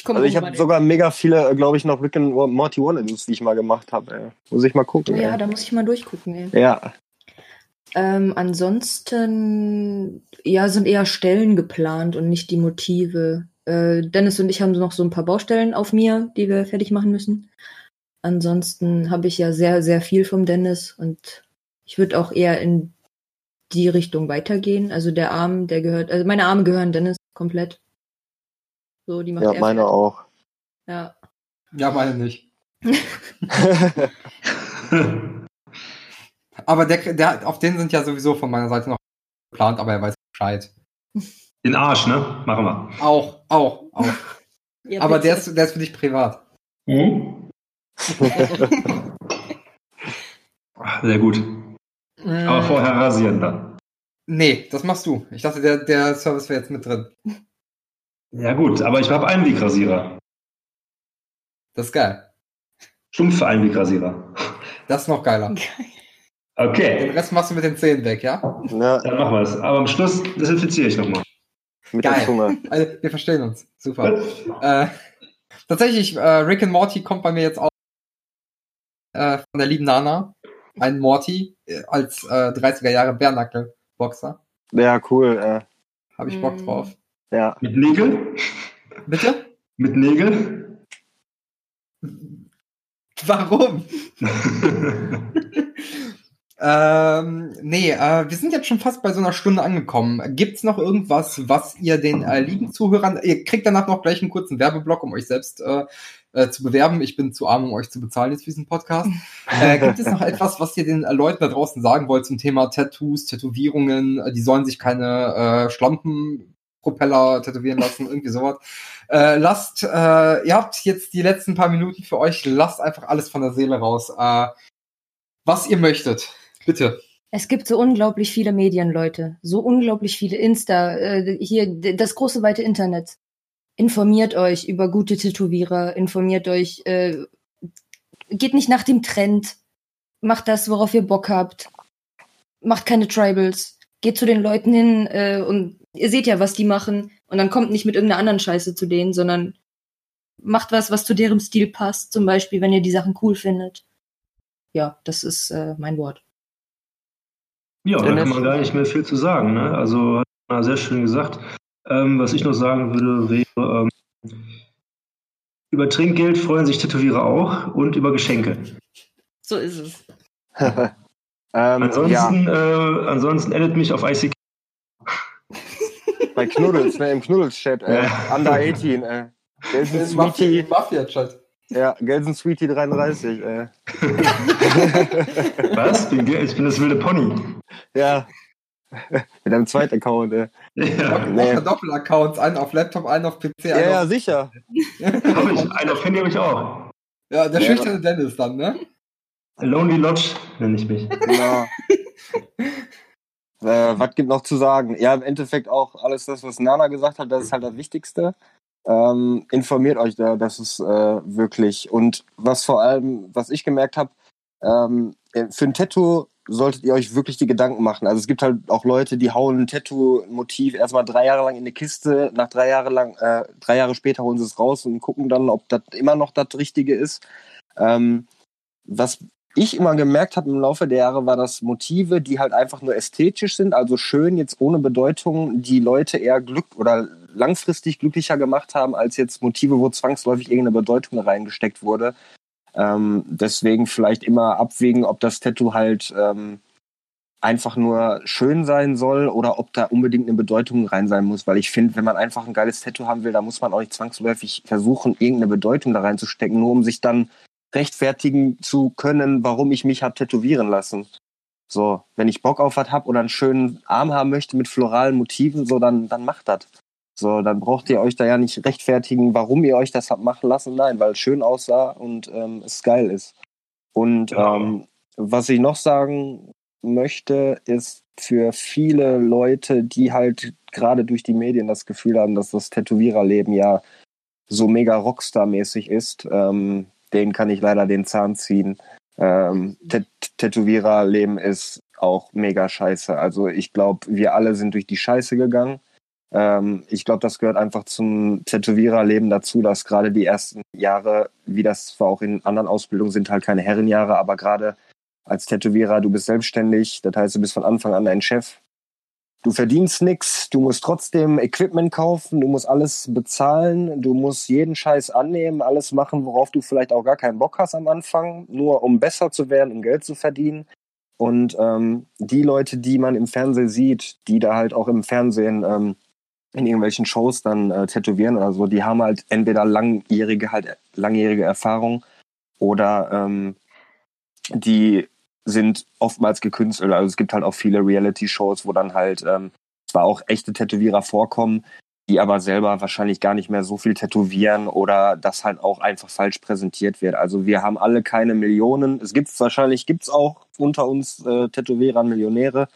S3: ich also ich habe sogar mega viele, glaube ich, noch Rick and Morty One-Ins, die ich mal gemacht habe. Muss ich mal gucken.
S5: Ja, da muss ich mal durchgucken. Ey.
S3: Ja.
S5: Ähm, ansonsten, ja, sind eher Stellen geplant und nicht die Motive. Äh, Dennis und ich haben noch so ein paar Baustellen auf mir, die wir fertig machen müssen. Ansonsten habe ich ja sehr, sehr viel vom Dennis und ich würde auch eher in die Richtung weitergehen. Also der Arm, der gehört, also meine Arme gehören Dennis komplett.
S3: So, die macht Ja, meine fertig. auch.
S5: Ja.
S2: Ja, meine nicht. aber der, der, auf den sind ja sowieso von meiner Seite noch geplant, aber er weiß Bescheid.
S4: Den Arsch, ne? Machen wir.
S2: Auch, auch, auch. ja, aber der ist, der ist für dich privat. Mhm.
S4: Sehr gut. Aber vorher rasieren dann.
S2: Nee, das machst du. Ich dachte, der, der Service wäre jetzt mit drin.
S4: Ja gut, aber ich habe Einwegrasierer.
S2: Das ist geil.
S4: Stumpfe Einwegrasierer.
S2: Das ist noch geiler.
S4: Okay.
S2: Den Rest machst du mit den Zähnen weg, ja?
S4: Ja. Dann machen wir es. Aber am Schluss desinfiziere ich nochmal.
S2: Mit Geil. der Zunge. Also, wir verstehen uns. Super. äh, tatsächlich, äh, Rick and Morty kommt bei mir jetzt auch äh, von der lieben Nana. Ein Morty äh, als 30er Jahre Bärnackel-Boxer.
S3: Ja, cool. Äh.
S2: Habe ich Bock mm. drauf.
S3: Ja.
S4: Mit Nägel?
S2: Bitte?
S4: Mit Nägel?
S2: Warum? Ähm, nee, äh, wir sind jetzt schon fast bei so einer Stunde angekommen. Gibt's noch irgendwas, was ihr den äh, lieben Zuhörern, ihr kriegt danach noch gleich einen kurzen Werbeblock, um euch selbst äh, äh, zu bewerben. Ich bin zu arm, um euch zu bezahlen jetzt für diesen Podcast. Äh, gibt es noch etwas, was ihr den äh, Leuten da draußen sagen wollt zum Thema Tattoos, Tätowierungen? Äh, die sollen sich keine äh, Schlampenpropeller tätowieren lassen, irgendwie sowas. Äh, lasst, äh, ihr habt jetzt die letzten paar Minuten für euch, lasst einfach alles von der Seele raus. Äh, was ihr möchtet. Bitte.
S5: Es gibt so unglaublich viele Medien, Leute. So unglaublich viele Insta, äh, hier das große weite Internet. Informiert euch über gute Tätowierer, informiert euch, äh, geht nicht nach dem Trend, macht das, worauf ihr Bock habt, macht keine Tribals, geht zu den Leuten hin äh, und ihr seht ja, was die machen und dann kommt nicht mit irgendeiner anderen Scheiße zu denen, sondern macht was, was zu deren Stil passt, zum Beispiel, wenn ihr die Sachen cool findet. Ja, das ist äh, mein Wort.
S4: Ja, da kann man gar nicht mehr viel zu sagen. Ne? Also hat man sehr schön gesagt. Ähm, was ich noch sagen würde, wäre, ähm, über Trinkgeld freuen sich Tätowierer auch und über Geschenke.
S5: So ist es.
S3: ähm,
S4: ansonsten, ja. äh, ansonsten edit mich auf ICQ.
S3: Bei Knuddels, ne, im Knuddels-Chat, äh, ja. Under 18, äh.
S2: Das ist Mafia-Chat.
S3: Ja, Gelsen Sweetie 33,
S4: äh. Was? Ich bin das wilde Pony.
S3: Ja. Mit einem zweiten Account, ey.
S2: Ja. Nee. Doppelaccounts, einen auf Laptop, einen auf PC.
S3: Ja, ja, sicher.
S4: hab ich, einen auf Handy habe ich auch.
S2: Ja, der ja, schüchterne Dennis dann, ne?
S4: Lonely Lodge nenne ich mich. Genau.
S3: äh, was gibt noch zu sagen? Ja, im Endeffekt auch alles das, was Nana gesagt hat, das ist halt das Wichtigste. Ähm, informiert euch da, das ist äh, wirklich. Und was vor allem, was ich gemerkt habe, ähm, äh, für ein Tattoo solltet ihr euch wirklich die Gedanken machen. Also es gibt halt auch Leute, die hauen ein Tattoo-Motiv erstmal drei Jahre lang in eine Kiste, nach drei Jahre lang, äh, drei Jahre später holen sie es raus und gucken dann, ob das immer noch das Richtige ist. Ähm, was ich immer gemerkt habe im Laufe der Jahre, war das Motive, die halt einfach nur ästhetisch sind, also schön, jetzt ohne Bedeutung, die Leute eher glück oder langfristig glücklicher gemacht haben, als jetzt Motive, wo zwangsläufig irgendeine Bedeutung reingesteckt wurde. Ähm, deswegen vielleicht immer abwägen, ob das Tattoo halt ähm, einfach nur schön sein soll oder ob da unbedingt eine Bedeutung rein sein muss. Weil ich finde, wenn man einfach ein geiles Tattoo haben will, da muss man auch nicht zwangsläufig versuchen, irgendeine Bedeutung da reinzustecken, nur um sich dann rechtfertigen zu können, warum ich mich habe tätowieren lassen. So, wenn ich Bock auf was hab oder einen schönen Arm haben möchte mit floralen Motiven, so dann, dann macht das. So, dann braucht ihr euch da ja nicht rechtfertigen, warum ihr euch das habt machen lassen. Nein, weil es schön aussah und ähm, es geil ist. Und genau. ähm, was ich noch sagen möchte, ist für viele Leute, die halt gerade durch die Medien das Gefühl haben, dass das Tätowiererleben ja so mega Rockstar-mäßig ist, ähm, denen kann ich leider den Zahn ziehen. Ähm, Tätowiererleben ist auch mega scheiße. Also ich glaube, wir alle sind durch die Scheiße gegangen. Ähm, ich glaube, das gehört einfach zum Tätowiererleben dazu, dass gerade die ersten Jahre, wie das zwar auch in anderen Ausbildungen sind, halt keine Herrenjahre, aber gerade als Tätowierer, du bist selbstständig, das heißt, du bist von Anfang an dein Chef. Du verdienst nix, du musst trotzdem Equipment kaufen, du musst alles bezahlen, du musst jeden Scheiß annehmen, alles machen, worauf du vielleicht auch gar keinen Bock hast am Anfang, nur um besser zu werden, um Geld zu verdienen. Und ähm, die Leute, die man im Fernsehen sieht, die da halt auch im Fernsehen ähm, in irgendwelchen Shows dann äh, tätowieren oder so, die haben halt entweder langjährige, halt langjährige Erfahrung oder ähm, die sind oftmals gekünstelt. Also es gibt halt auch viele Reality-Shows, wo dann halt ähm, zwar auch echte Tätowierer vorkommen, die aber selber wahrscheinlich gar nicht mehr so viel tätowieren oder das halt auch einfach falsch präsentiert wird. Also wir haben alle keine Millionen. Es gibt wahrscheinlich gibt's auch unter uns äh, Tätowierer Millionäre,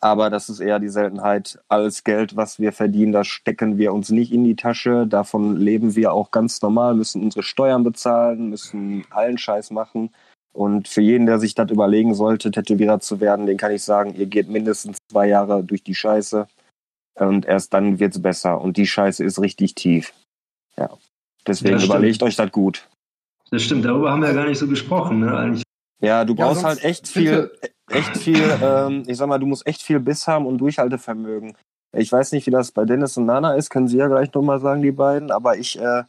S3: aber das ist eher die Seltenheit. Alles Geld, was wir verdienen, das stecken wir uns nicht in die Tasche. Davon leben wir auch ganz normal, müssen unsere Steuern bezahlen, müssen allen Scheiß machen. Und für jeden, der sich das überlegen sollte, Tätowierer zu werden, den kann ich sagen, ihr geht mindestens zwei Jahre durch die Scheiße und erst dann wird's besser. Und die Scheiße ist richtig tief. Ja. Deswegen überlegt euch das gut.
S4: Das stimmt, darüber haben wir ja gar nicht so gesprochen, ne? Eigentlich.
S3: Ja, du brauchst ja, halt echt viel, echt viel, ähm, ich sag mal, du musst echt viel Biss haben und Durchhaltevermögen. Ich weiß nicht, wie das bei Dennis und Nana ist, können sie ja gleich nochmal sagen, die beiden, aber ich, äh,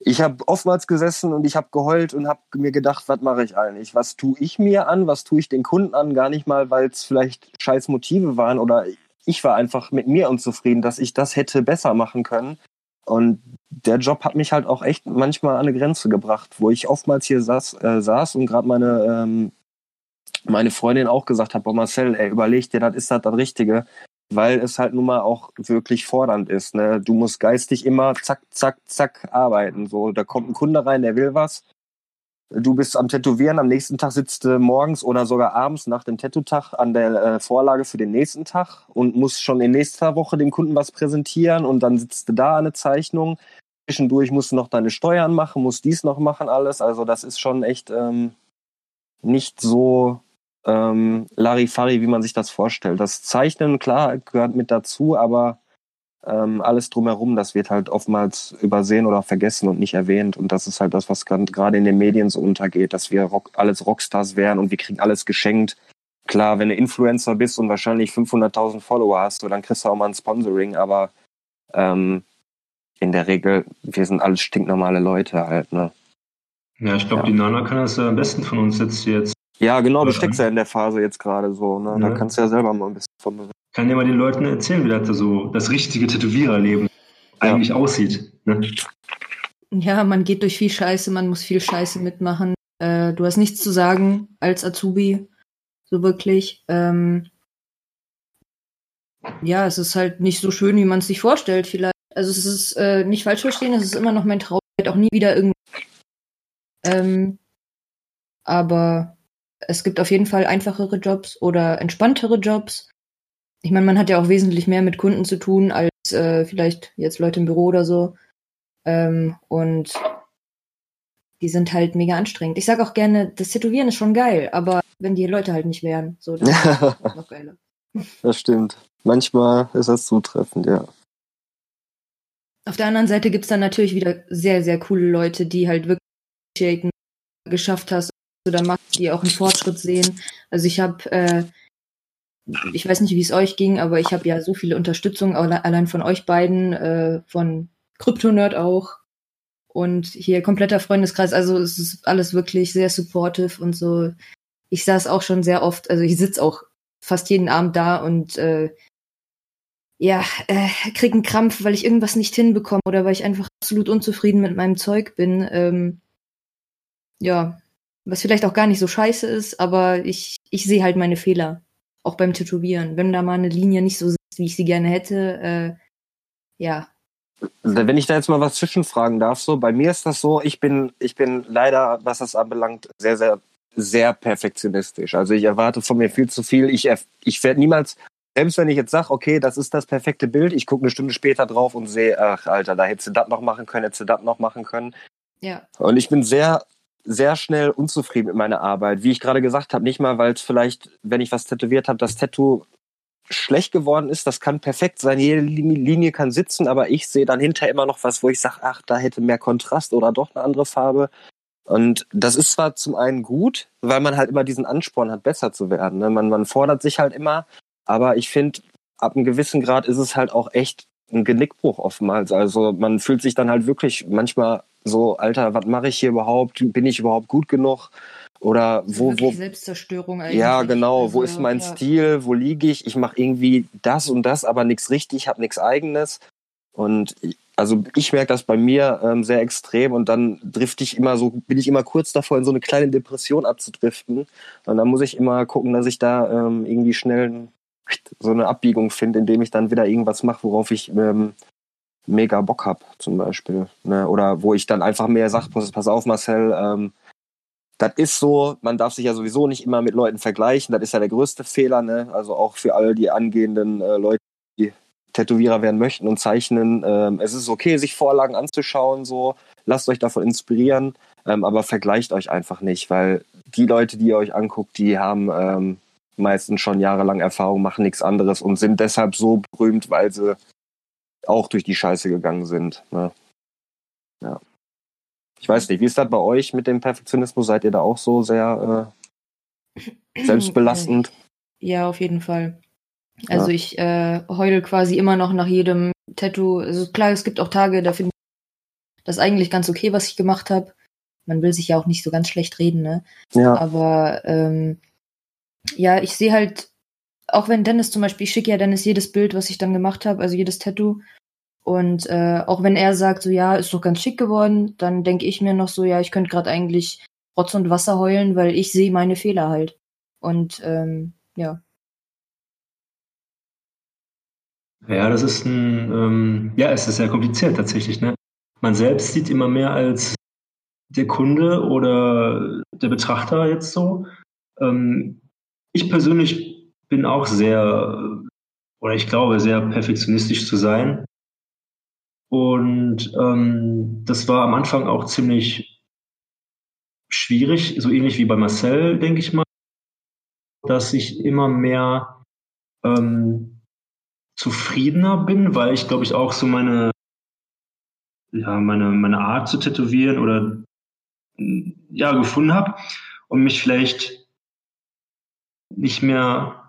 S3: ich habe oftmals gesessen und ich habe geheult und habe mir gedacht, was mache ich eigentlich? Was tue ich mir an? Was tue ich den Kunden an? Gar nicht mal, weil es vielleicht scheiß Motive waren oder ich war einfach mit mir unzufrieden, dass ich das hätte besser machen können. Und der Job hat mich halt auch echt manchmal an eine Grenze gebracht, wo ich oftmals hier saß, äh, saß und gerade meine ähm, meine Freundin auch gesagt hat, boah Marcel, ey, überleg dir, das ist das das Richtige, weil es halt nun mal auch wirklich fordernd ist. Ne? Du musst geistig immer zack, zack, zack arbeiten. So, da kommt ein Kunde rein, der will was. Du bist am Tätowieren, am nächsten Tag sitzt du morgens oder sogar abends nach dem Tattoo-Tag an der äh, Vorlage für den nächsten Tag und musst schon in nächster Woche dem Kunden was präsentieren und dann sitzt du da eine Zeichnung. Zwischendurch musst du noch deine Steuern machen, musst dies noch machen, alles. Also das ist schon echt ähm, nicht so ähm, Larifari, wie man sich das vorstellt. Das Zeichnen, klar, gehört mit dazu, aber ähm, alles drumherum, das wird halt oftmals übersehen oder vergessen und nicht erwähnt. Und das ist halt das, was gerade in den Medien so untergeht, dass wir Rock, alles Rockstars wären und wir kriegen alles geschenkt. Klar, wenn du Influencer bist und wahrscheinlich 500.000 Follower hast, so, dann kriegst du auch mal ein Sponsoring, aber ähm, in der Regel, wir sind alles stinknormale Leute halt, ne?
S4: Ja, ich glaube, ja. die Nana kann das ja am besten von uns jetzt, jetzt
S3: ja, genau, du steckst ja in der Phase jetzt gerade so. Ne? Ja. Da kannst du ja selber mal ein bisschen von berichten.
S4: Kann dir mal den Leuten erzählen, wie das so das richtige Tätowiererleben ja. eigentlich aussieht. Ne?
S5: Ja, man geht durch viel Scheiße, man muss viel Scheiße mitmachen. Äh, du hast nichts zu sagen als Azubi, so wirklich. Ähm, ja, es ist halt nicht so schön, wie man es sich vorstellt, vielleicht. Also es ist äh, nicht falsch verstehen, es ist immer noch mein Traum, auch nie wieder irgendwie. Ähm, aber es gibt auf jeden Fall einfachere Jobs oder entspanntere Jobs. Ich meine, man hat ja auch wesentlich mehr mit Kunden zu tun als äh, vielleicht jetzt Leute im Büro oder so. Ähm, und die sind halt mega anstrengend. Ich sage auch gerne, das Tätowieren ist schon geil, aber wenn die Leute halt nicht wären, so, dann ist
S3: es noch geiler. Das stimmt. Manchmal ist das zutreffend, ja.
S5: Auf der anderen Seite gibt es dann natürlich wieder sehr, sehr coole Leute, die halt wirklich geschafft hast oder macht, die auch einen Fortschritt sehen. Also ich habe, äh, ich weiß nicht, wie es euch ging, aber ich habe ja so viele Unterstützung allein von euch beiden, äh, von Kryptonerd auch und hier kompletter Freundeskreis. Also es ist alles wirklich sehr supportive und so. Ich saß auch schon sehr oft, also ich sitze auch fast jeden Abend da und äh, ja, äh, krieg einen Krampf, weil ich irgendwas nicht hinbekomme oder weil ich einfach absolut unzufrieden mit meinem Zeug bin. Ähm, ja, was vielleicht auch gar nicht so scheiße ist, aber ich, ich sehe halt meine Fehler. Auch beim Tätowieren. Wenn da mal eine Linie nicht so sitzt, wie ich sie gerne hätte, äh, ja.
S3: Wenn ich da jetzt mal was zwischenfragen darf, so, bei mir ist das so, ich bin, ich bin leider, was das anbelangt, sehr, sehr sehr perfektionistisch. Also ich erwarte von mir viel zu viel. Ich, ich werde niemals, selbst wenn ich jetzt sage, okay, das ist das perfekte Bild, ich gucke eine Stunde später drauf und sehe, ach Alter, da hättest du das noch machen können, hättest du das noch machen können.
S5: Ja.
S3: Und ich bin sehr, sehr schnell unzufrieden mit meiner Arbeit. Wie ich gerade gesagt habe, nicht mal, weil es vielleicht, wenn ich was tätowiert habe, das Tattoo schlecht geworden ist, das kann perfekt sein, jede Linie kann sitzen, aber ich sehe dann hinter immer noch was, wo ich sage, ach, da hätte mehr Kontrast oder doch eine andere Farbe. Und das ist zwar zum einen gut, weil man halt immer diesen Ansporn hat, besser zu werden. Ne? Man, man fordert sich halt immer, aber ich finde, ab einem gewissen Grad ist es halt auch echt ein Genickbruch oftmals. Also man fühlt sich dann halt wirklich manchmal so, Alter, was mache ich hier überhaupt? Bin ich überhaupt gut genug? Oder wo, wo.
S5: Selbstzerstörung eigentlich.
S3: Ja, genau.
S5: Also,
S3: wo ist mein ja. Stil? Wo liege ich? Ich mache irgendwie das und das, aber nichts richtig, habe nichts eigenes. Und also ich merke das bei mir ähm, sehr extrem und dann drifte ich immer so, bin ich immer kurz davor, in so eine kleine Depression abzudriften. Und dann muss ich immer gucken, dass ich da ähm, irgendwie schnell so eine Abbiegung finde, indem ich dann wieder irgendwas mache, worauf ich ähm, mega Bock habe, zum Beispiel. Ne? Oder wo ich dann einfach mehr sage, pass auf, Marcel, ähm, das ist so, man darf sich ja sowieso nicht immer mit Leuten vergleichen, das ist ja der größte Fehler, ne? Also auch für all die angehenden äh, Leute, die Tätowierer werden möchten und zeichnen. Ähm, es ist okay, sich Vorlagen anzuschauen, so, lasst euch davon inspirieren, ähm, aber vergleicht euch einfach nicht, weil die Leute, die ihr euch anguckt, die haben ähm, meistens schon jahrelang Erfahrung, machen nichts anderes und sind deshalb so berühmt, weil sie auch durch die Scheiße gegangen sind. Ne? Ja. Ich weiß nicht, wie ist das bei euch mit dem Perfektionismus? Seid ihr da auch so sehr äh, selbstbelastend?
S5: Ja, auf jeden Fall. Also ja. ich äh, heule quasi immer noch nach jedem Tattoo. Also klar, es gibt auch Tage, da finde ich das eigentlich ganz okay, was ich gemacht habe. Man will sich ja auch nicht so ganz schlecht reden, ne?
S3: Ja.
S5: Aber ähm, ja, ich sehe halt, auch wenn Dennis zum Beispiel, ich schicke ja Dennis jedes Bild, was ich dann gemacht habe, also jedes Tattoo. Und äh, auch wenn er sagt, so ja, ist doch ganz schick geworden, dann denke ich mir noch so, ja, ich könnte gerade eigentlich Rotz und Wasser heulen, weil ich sehe meine Fehler halt. Und ähm, ja.
S4: Ja, das ist ein, ähm, ja, es ist sehr kompliziert tatsächlich. Ne? Man selbst sieht immer mehr als der Kunde oder der Betrachter jetzt so. Ähm, ich persönlich bin auch sehr, oder ich glaube, sehr perfektionistisch zu sein. Und ähm, das war am Anfang auch ziemlich schwierig, so ähnlich wie bei Marcel, denke ich mal, dass ich immer mehr ähm, zufriedener bin, weil ich glaube ich auch so meine ja meine meine Art zu tätowieren oder ja gefunden habe und mich vielleicht nicht mehr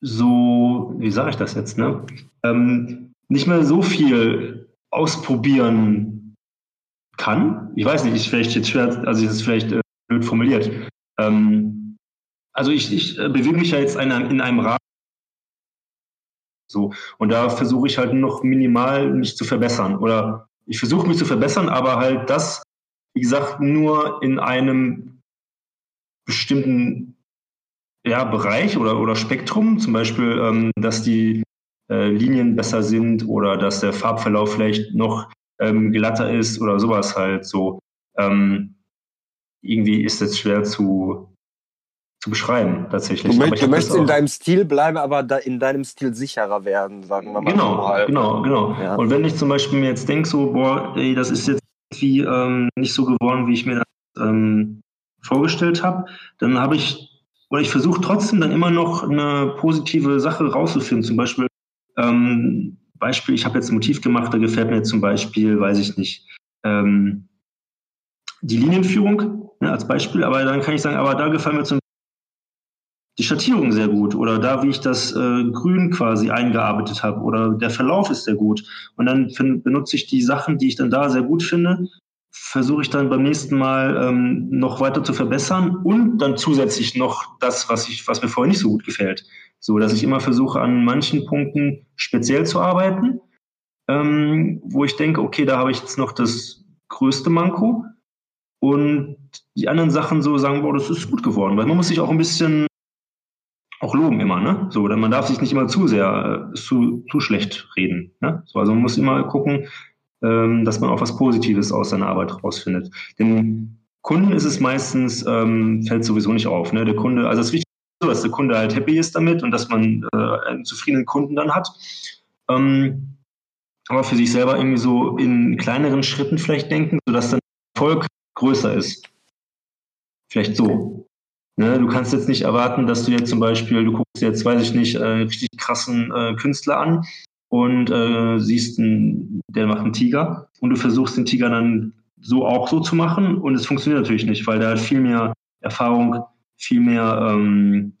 S4: so wie sage ich das jetzt ne ähm, nicht mehr so viel ausprobieren kann. Ich weiß nicht, ist vielleicht jetzt schwer, also ist es vielleicht äh, blöd formuliert. Ähm, also ich, ich äh, bewege mich ja jetzt in einem, in einem Rahmen. So, und da versuche ich halt noch minimal mich zu verbessern. Oder ich versuche mich zu verbessern, aber halt das, wie gesagt, nur in einem bestimmten ja, Bereich oder, oder Spektrum. Zum Beispiel, ähm, dass die äh, Linien besser sind oder dass der Farbverlauf vielleicht noch ähm, glatter ist oder sowas halt so. Ähm, irgendwie ist es schwer zu, zu beschreiben, tatsächlich.
S3: Du, du möchtest in deinem Stil bleiben, aber da in deinem Stil sicherer werden, sagen wir mal.
S4: Genau, mal. genau, genau. Ja. Und wenn ich zum Beispiel mir jetzt denke, so, boah, ey, das ist jetzt irgendwie ähm, nicht so geworden, wie ich mir das ähm, vorgestellt habe, dann habe ich, oder ich versuche trotzdem dann immer noch eine positive Sache rauszufinden. Zum Beispiel, ähm, Beispiel, ich habe jetzt ein Motiv gemacht, da gefällt mir zum Beispiel, weiß ich nicht, ähm, die Linienführung ne, als Beispiel, aber dann kann ich sagen, aber da gefällt mir zum die Schattierung sehr gut oder da, wie ich das äh, Grün quasi eingearbeitet habe oder der Verlauf ist sehr gut. Und dann benutze ich die Sachen, die ich dann da sehr gut finde, versuche ich dann beim nächsten Mal ähm, noch weiter zu verbessern und dann zusätzlich noch das, was ich, was mir vorher nicht so gut gefällt. So dass ich immer versuche, an manchen Punkten speziell zu arbeiten, ähm, wo ich denke, okay, da habe ich jetzt noch das größte Manko. Und die anderen Sachen so sagen, boah, das ist gut geworden. Weil man muss sich auch ein bisschen auch loben immer, ne? So, denn man darf sich nicht immer zu sehr, äh, zu, zu schlecht reden. Ne? So, also man muss immer gucken, dass man auch was Positives aus seiner Arbeit rausfindet. Denn Kunden ist es meistens, ähm, fällt sowieso nicht auf. Ne? Der Kunde, also es ist wichtig, dass der Kunde halt happy ist damit und dass man äh, einen zufriedenen Kunden dann hat. Ähm, aber für sich selber irgendwie so in kleineren Schritten vielleicht denken, sodass dann Erfolg größer ist. Vielleicht so. Ne, du kannst jetzt nicht erwarten, dass du jetzt zum Beispiel, du guckst jetzt, weiß ich nicht, äh, richtig krassen äh, Künstler an und äh, siehst, einen, der macht einen Tiger und du versuchst den Tiger dann so auch so zu machen und es funktioniert natürlich nicht, weil der hat viel mehr Erfahrung, viel mehr, ähm,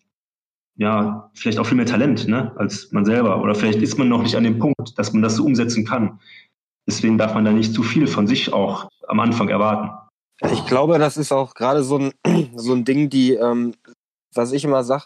S4: ja, vielleicht auch viel mehr Talent ne, als man selber oder vielleicht ist man noch nicht an dem Punkt, dass man das so umsetzen kann. Deswegen darf man da nicht zu viel von sich auch am Anfang erwarten.
S3: Ich glaube, das ist auch gerade so ein, so ein Ding, die, ähm, was ich immer sage,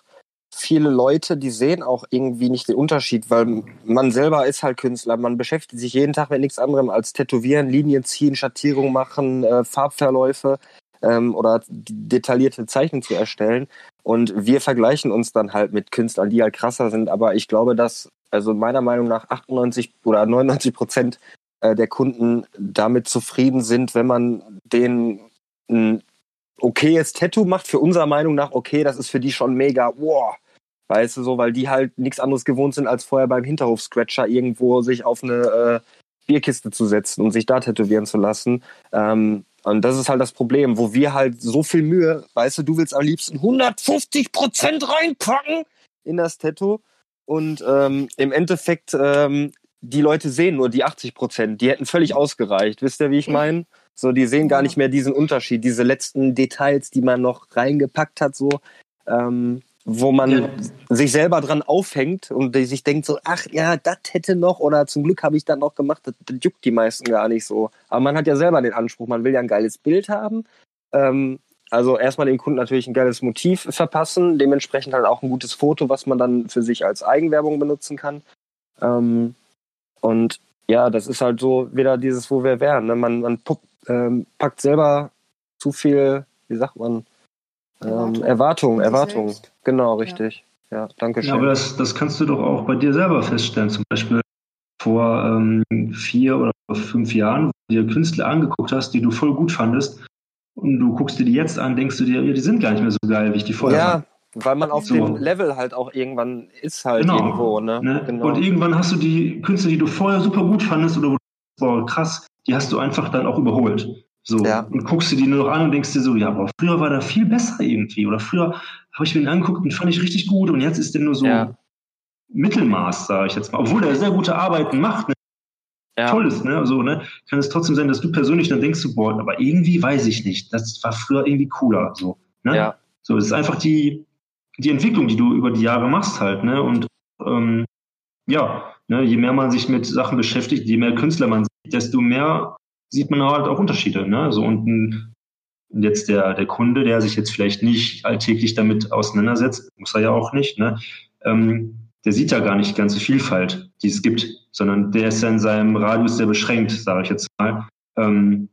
S3: viele Leute, die sehen auch irgendwie nicht den Unterschied, weil man selber ist halt Künstler. Man beschäftigt sich jeden Tag mit nichts anderem als Tätowieren, Linien ziehen, Schattierungen machen, äh, Farbverläufe ähm, oder detaillierte Zeichen zu erstellen. Und wir vergleichen uns dann halt mit Künstlern, die halt krasser sind. Aber ich glaube, dass, also meiner Meinung nach 98 oder 99 Prozent äh, der Kunden damit zufrieden sind, wenn man denen ein okayes Tattoo macht. Für unserer Meinung nach okay, das ist für die schon mega, wow. Weißt du so, weil die halt nichts anderes gewohnt sind, als vorher beim Hinterhof-Scratcher irgendwo sich auf eine äh, Bierkiste zu setzen und sich da tätowieren zu lassen. Ähm, und das ist halt das Problem, wo wir halt so viel Mühe, weißt du, du willst am liebsten 150 Prozent reinpacken in das Tattoo. Und ähm, im Endeffekt ähm, die Leute sehen nur die 80 Prozent. Die hätten völlig ausgereicht. Wisst ihr, wie ich meine? So, die sehen gar nicht mehr diesen Unterschied, diese letzten Details, die man noch reingepackt hat, so, ähm, wo man ja. sich selber dran aufhängt und sich denkt so, ach ja, das hätte noch oder zum Glück habe ich das noch gemacht. Das, das, juckt die meisten gar nicht so. Aber man hat ja selber den Anspruch, man will ja ein geiles Bild haben. Ähm, also erstmal dem Kunden natürlich ein geiles Motiv verpassen, dementsprechend halt auch ein gutes Foto, was man dann für sich als Eigenwerbung benutzen kann. Ähm, und ja, das ist halt so wieder dieses, wo wir wären. Ne? Man, man ähm, packt selber zu viel, wie sagt man, ähm, Erwartung, Erwartung. Genau, richtig. Ja, ja danke schön. Ja,
S4: aber das, das kannst du doch auch bei dir selber feststellen. Zum Beispiel vor ähm, vier oder fünf Jahren, wo du dir Künstler angeguckt hast, die du voll gut fandest, und du guckst dir die jetzt an, denkst du dir, die sind gar nicht mehr so geil, wie ich die vorher
S3: ja, fand. Weil man auf so. dem Level halt auch irgendwann ist halt genau. irgendwo, ne?
S4: ne? Genau. Und irgendwann hast du die Künstler, die du vorher super gut fandest oder wo du boah, krass, die hast du einfach dann auch überholt. So. Ja. Und guckst du die nur noch an und denkst dir so, ja, aber früher war der viel besser irgendwie. Oder früher habe ich mir den angeguckt und fand ich richtig gut und jetzt ist der nur so ja. Mittelmaß, sage ich jetzt mal. Obwohl er sehr gute Arbeiten macht. Ne? Ja. Toll ist, ne? Also, ne? Kann es trotzdem sein, dass du persönlich dann denkst, so, boah, aber irgendwie weiß ich nicht. Das war früher irgendwie cooler. So, ne? Ja. So, es ist einfach die, die Entwicklung, die du über die Jahre machst halt, ne? Und ähm, ja, ne, je mehr man sich mit Sachen beschäftigt, je mehr Künstler man sieht, desto mehr sieht man halt auch Unterschiede. Ne? So und ein, jetzt der, der Kunde, der sich jetzt vielleicht nicht alltäglich damit auseinandersetzt, muss er ja auch nicht, ne? Ähm, der sieht ja gar nicht die ganze Vielfalt, die es gibt, sondern der ist ja in seinem Radius sehr beschränkt, sage ich jetzt mal. Ähm,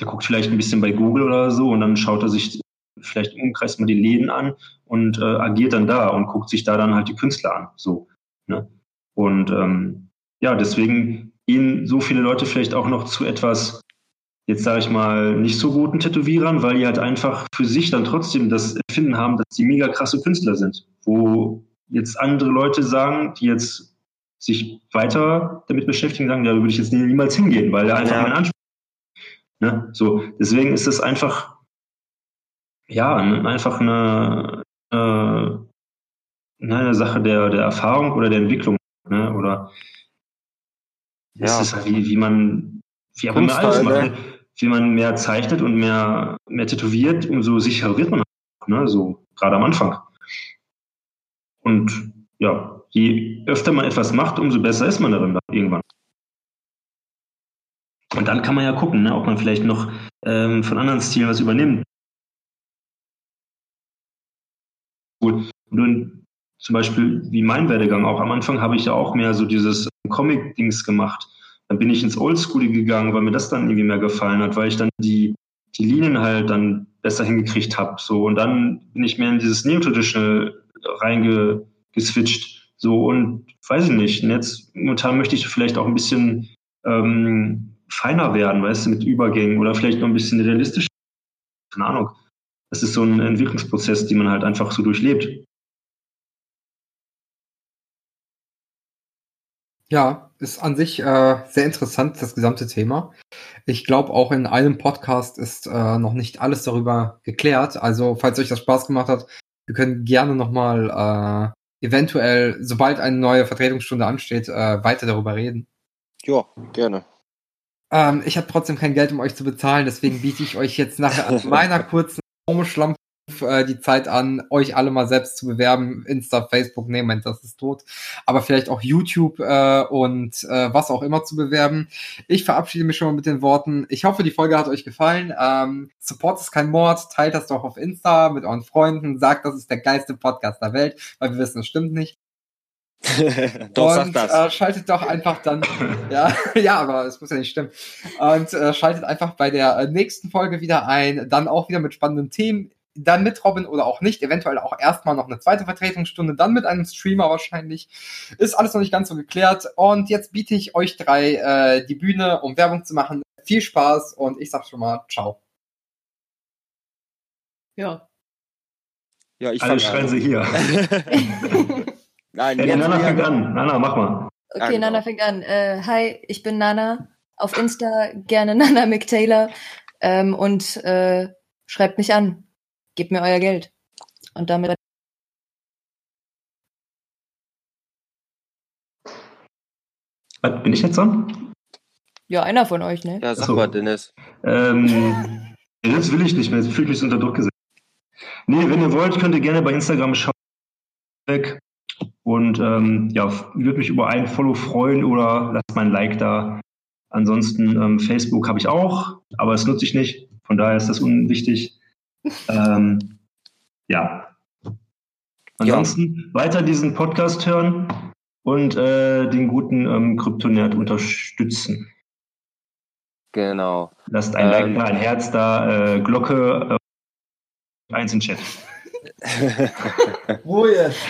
S4: der guckt vielleicht ein bisschen bei Google oder so und dann schaut er sich vielleicht im Umkreis mal die Läden an und äh, agiert dann da und guckt sich da dann halt die Künstler an. So. Ne? Und ähm, ja, deswegen gehen so viele Leute vielleicht auch noch zu etwas, jetzt sage ich mal, nicht so guten Tätowierern, weil die halt einfach für sich dann trotzdem das Empfinden haben, dass die mega krasse Künstler sind. Wo jetzt andere Leute sagen, die jetzt sich weiter damit beschäftigen, sagen, da würde ich jetzt niemals hingehen, weil er einfach ja. meinen Anspruch ne? So, deswegen ist es einfach ja, einfach eine, äh, eine Sache der, der Erfahrung oder der Entwicklung. Ne? Oder ja. ist es halt wie, wie man, wie auch immer alles macht. Ne? Wie man mehr zeichnet und mehr, mehr tätowiert, umso sicherer wird man auch, ne? So, gerade am Anfang. Und ja, je öfter man etwas macht, umso besser ist man darin irgendwann. Und dann kann man ja gucken, ne, ob man vielleicht noch ähm, von anderen Stilen was übernimmt. cool. Und zum Beispiel wie mein Werdegang auch. Am Anfang habe ich ja auch mehr so dieses Comic-Dings gemacht. Dann bin ich ins Oldschool gegangen, weil mir das dann irgendwie mehr gefallen hat, weil ich dann die, die Linien halt dann besser hingekriegt habe. So. Und dann bin ich mehr in dieses Neo-Traditional reingeswitcht. So, und weiß ich nicht. Und jetzt momentan möchte ich vielleicht auch ein bisschen ähm, feiner werden, weißt du, mit Übergängen oder vielleicht noch ein bisschen realistischer keine Ahnung. Das ist so ein Entwicklungsprozess, den man halt einfach so durchlebt.
S2: Ja, ist an sich äh, sehr interessant, das gesamte Thema. Ich glaube, auch in einem Podcast ist äh, noch nicht alles darüber geklärt. Also, falls euch das Spaß gemacht hat, wir können gerne nochmal äh, eventuell, sobald eine neue Vertretungsstunde ansteht, äh, weiter darüber reden.
S3: Ja, gerne.
S2: Ähm, ich habe trotzdem kein Geld, um euch zu bezahlen, deswegen biete ich euch jetzt nach meiner kurzen Schlampe äh, die Zeit an, euch alle mal selbst zu bewerben. Insta, Facebook, nee, mein, das ist tot. Aber vielleicht auch YouTube äh, und äh, was auch immer zu bewerben. Ich verabschiede mich schon mal mit den Worten. Ich hoffe, die Folge hat euch gefallen. Ähm, Support ist kein Mord. Teilt das doch auf Insta mit euren Freunden. Sagt, das ist der geilste Podcast der Welt, weil wir wissen, es stimmt nicht. doch, und äh, schaltet doch einfach dann, ja, ja, aber es muss ja nicht stimmen. Und äh, schaltet einfach bei der äh, nächsten Folge wieder ein, dann auch wieder mit spannenden Themen dann mit Robin oder auch nicht, eventuell auch erstmal noch eine zweite Vertretungsstunde, dann mit einem Streamer wahrscheinlich. Ist alles noch nicht ganz so geklärt. Und jetzt biete ich euch drei äh, die Bühne, um Werbung zu machen. Viel Spaß und ich sag schon mal ciao.
S5: Ja.
S4: Ja, ich Alle schreien sie hier.
S3: Nein,
S4: hey, Nana fängt an. Nana, mach mal.
S5: Okay, genau. Nana fängt an. Äh, hi, ich bin Nana. Auf Insta gerne Nana McTaylor. Ähm, und äh, schreibt mich an gebt mir euer Geld. Und damit
S4: Was, bin ich jetzt dran?
S5: Ja, einer von euch, ne?
S3: Ja, sag so. mal, Dennis.
S4: Ähm, das will ich nicht mehr, fühle mich unter Druck gesetzt. Nee, wenn ihr wollt, könnt ihr gerne bei Instagram schauen. Und ähm, ja, würde mich über ein Follow freuen oder lasst mal ein Like da. Ansonsten ähm, Facebook habe ich auch, aber das nutze ich nicht. Von daher ist das unwichtig. Ähm, ja. Ansonsten ja. weiter diesen Podcast hören und äh, den guten ähm, Kryptonerd unterstützen.
S3: Genau.
S4: Lasst ein Like ähm, da, ein Herz da, äh, Glocke, äh, eins in Chat.
S2: Ruhe.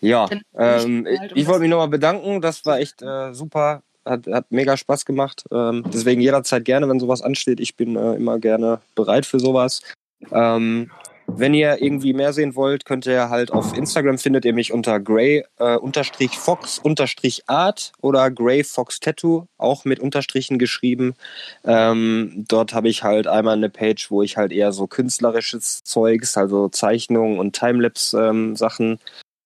S3: Ja, ähm, ich, ich wollte mich nochmal bedanken. Das war echt äh, super hat, hat mega Spaß gemacht. Ähm, deswegen jederzeit gerne, wenn sowas ansteht. Ich bin äh, immer gerne bereit für sowas. Ähm, wenn ihr irgendwie mehr sehen wollt, könnt ihr halt auf Instagram findet ihr mich unter Gray äh, oder Gray Fox Tattoo, auch mit Unterstrichen geschrieben. Ähm, dort habe ich halt einmal eine Page, wo ich halt eher so künstlerisches Zeugs, also Zeichnungen und Timelapse ähm,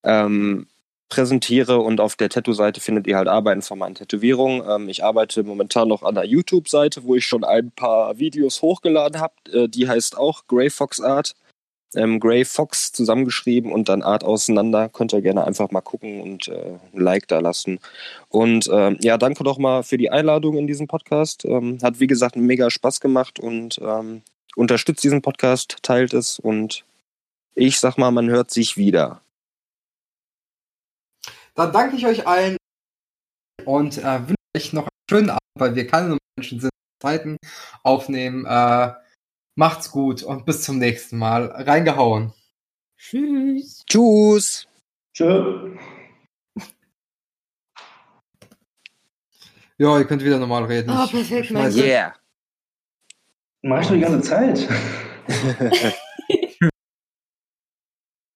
S3: ähm, präsentiere und auf der Tattoo-Seite findet ihr halt Arbeiten von meinen Tätowierungen. Ähm, ich arbeite momentan noch an der YouTube-Seite, wo ich schon ein paar Videos hochgeladen habe. Äh, die heißt auch Grey Fox Art. Ähm, Grey Fox zusammengeschrieben und dann Art auseinander. Könnt ihr gerne einfach mal gucken und äh, ein Like da lassen. Und äh, ja, danke doch mal für die Einladung in diesen Podcast. Ähm, hat wie gesagt mega Spaß gemacht und ähm, unterstützt diesen Podcast, teilt es und ich sag mal, man hört sich wieder.
S2: Dann danke ich euch allen und äh, wünsche euch noch einen schönen Abend, weil wir keine Menschen sind, Zeiten aufnehmen. Äh, macht's gut und bis zum nächsten Mal. Reingehauen.
S5: Tschüss.
S3: Tschüss.
S4: Tschö.
S2: Ja, ihr könnt wieder normal reden.
S5: Oh, perfekt,
S3: mein Yeah.
S4: Mach ich doch die ganze Zeit.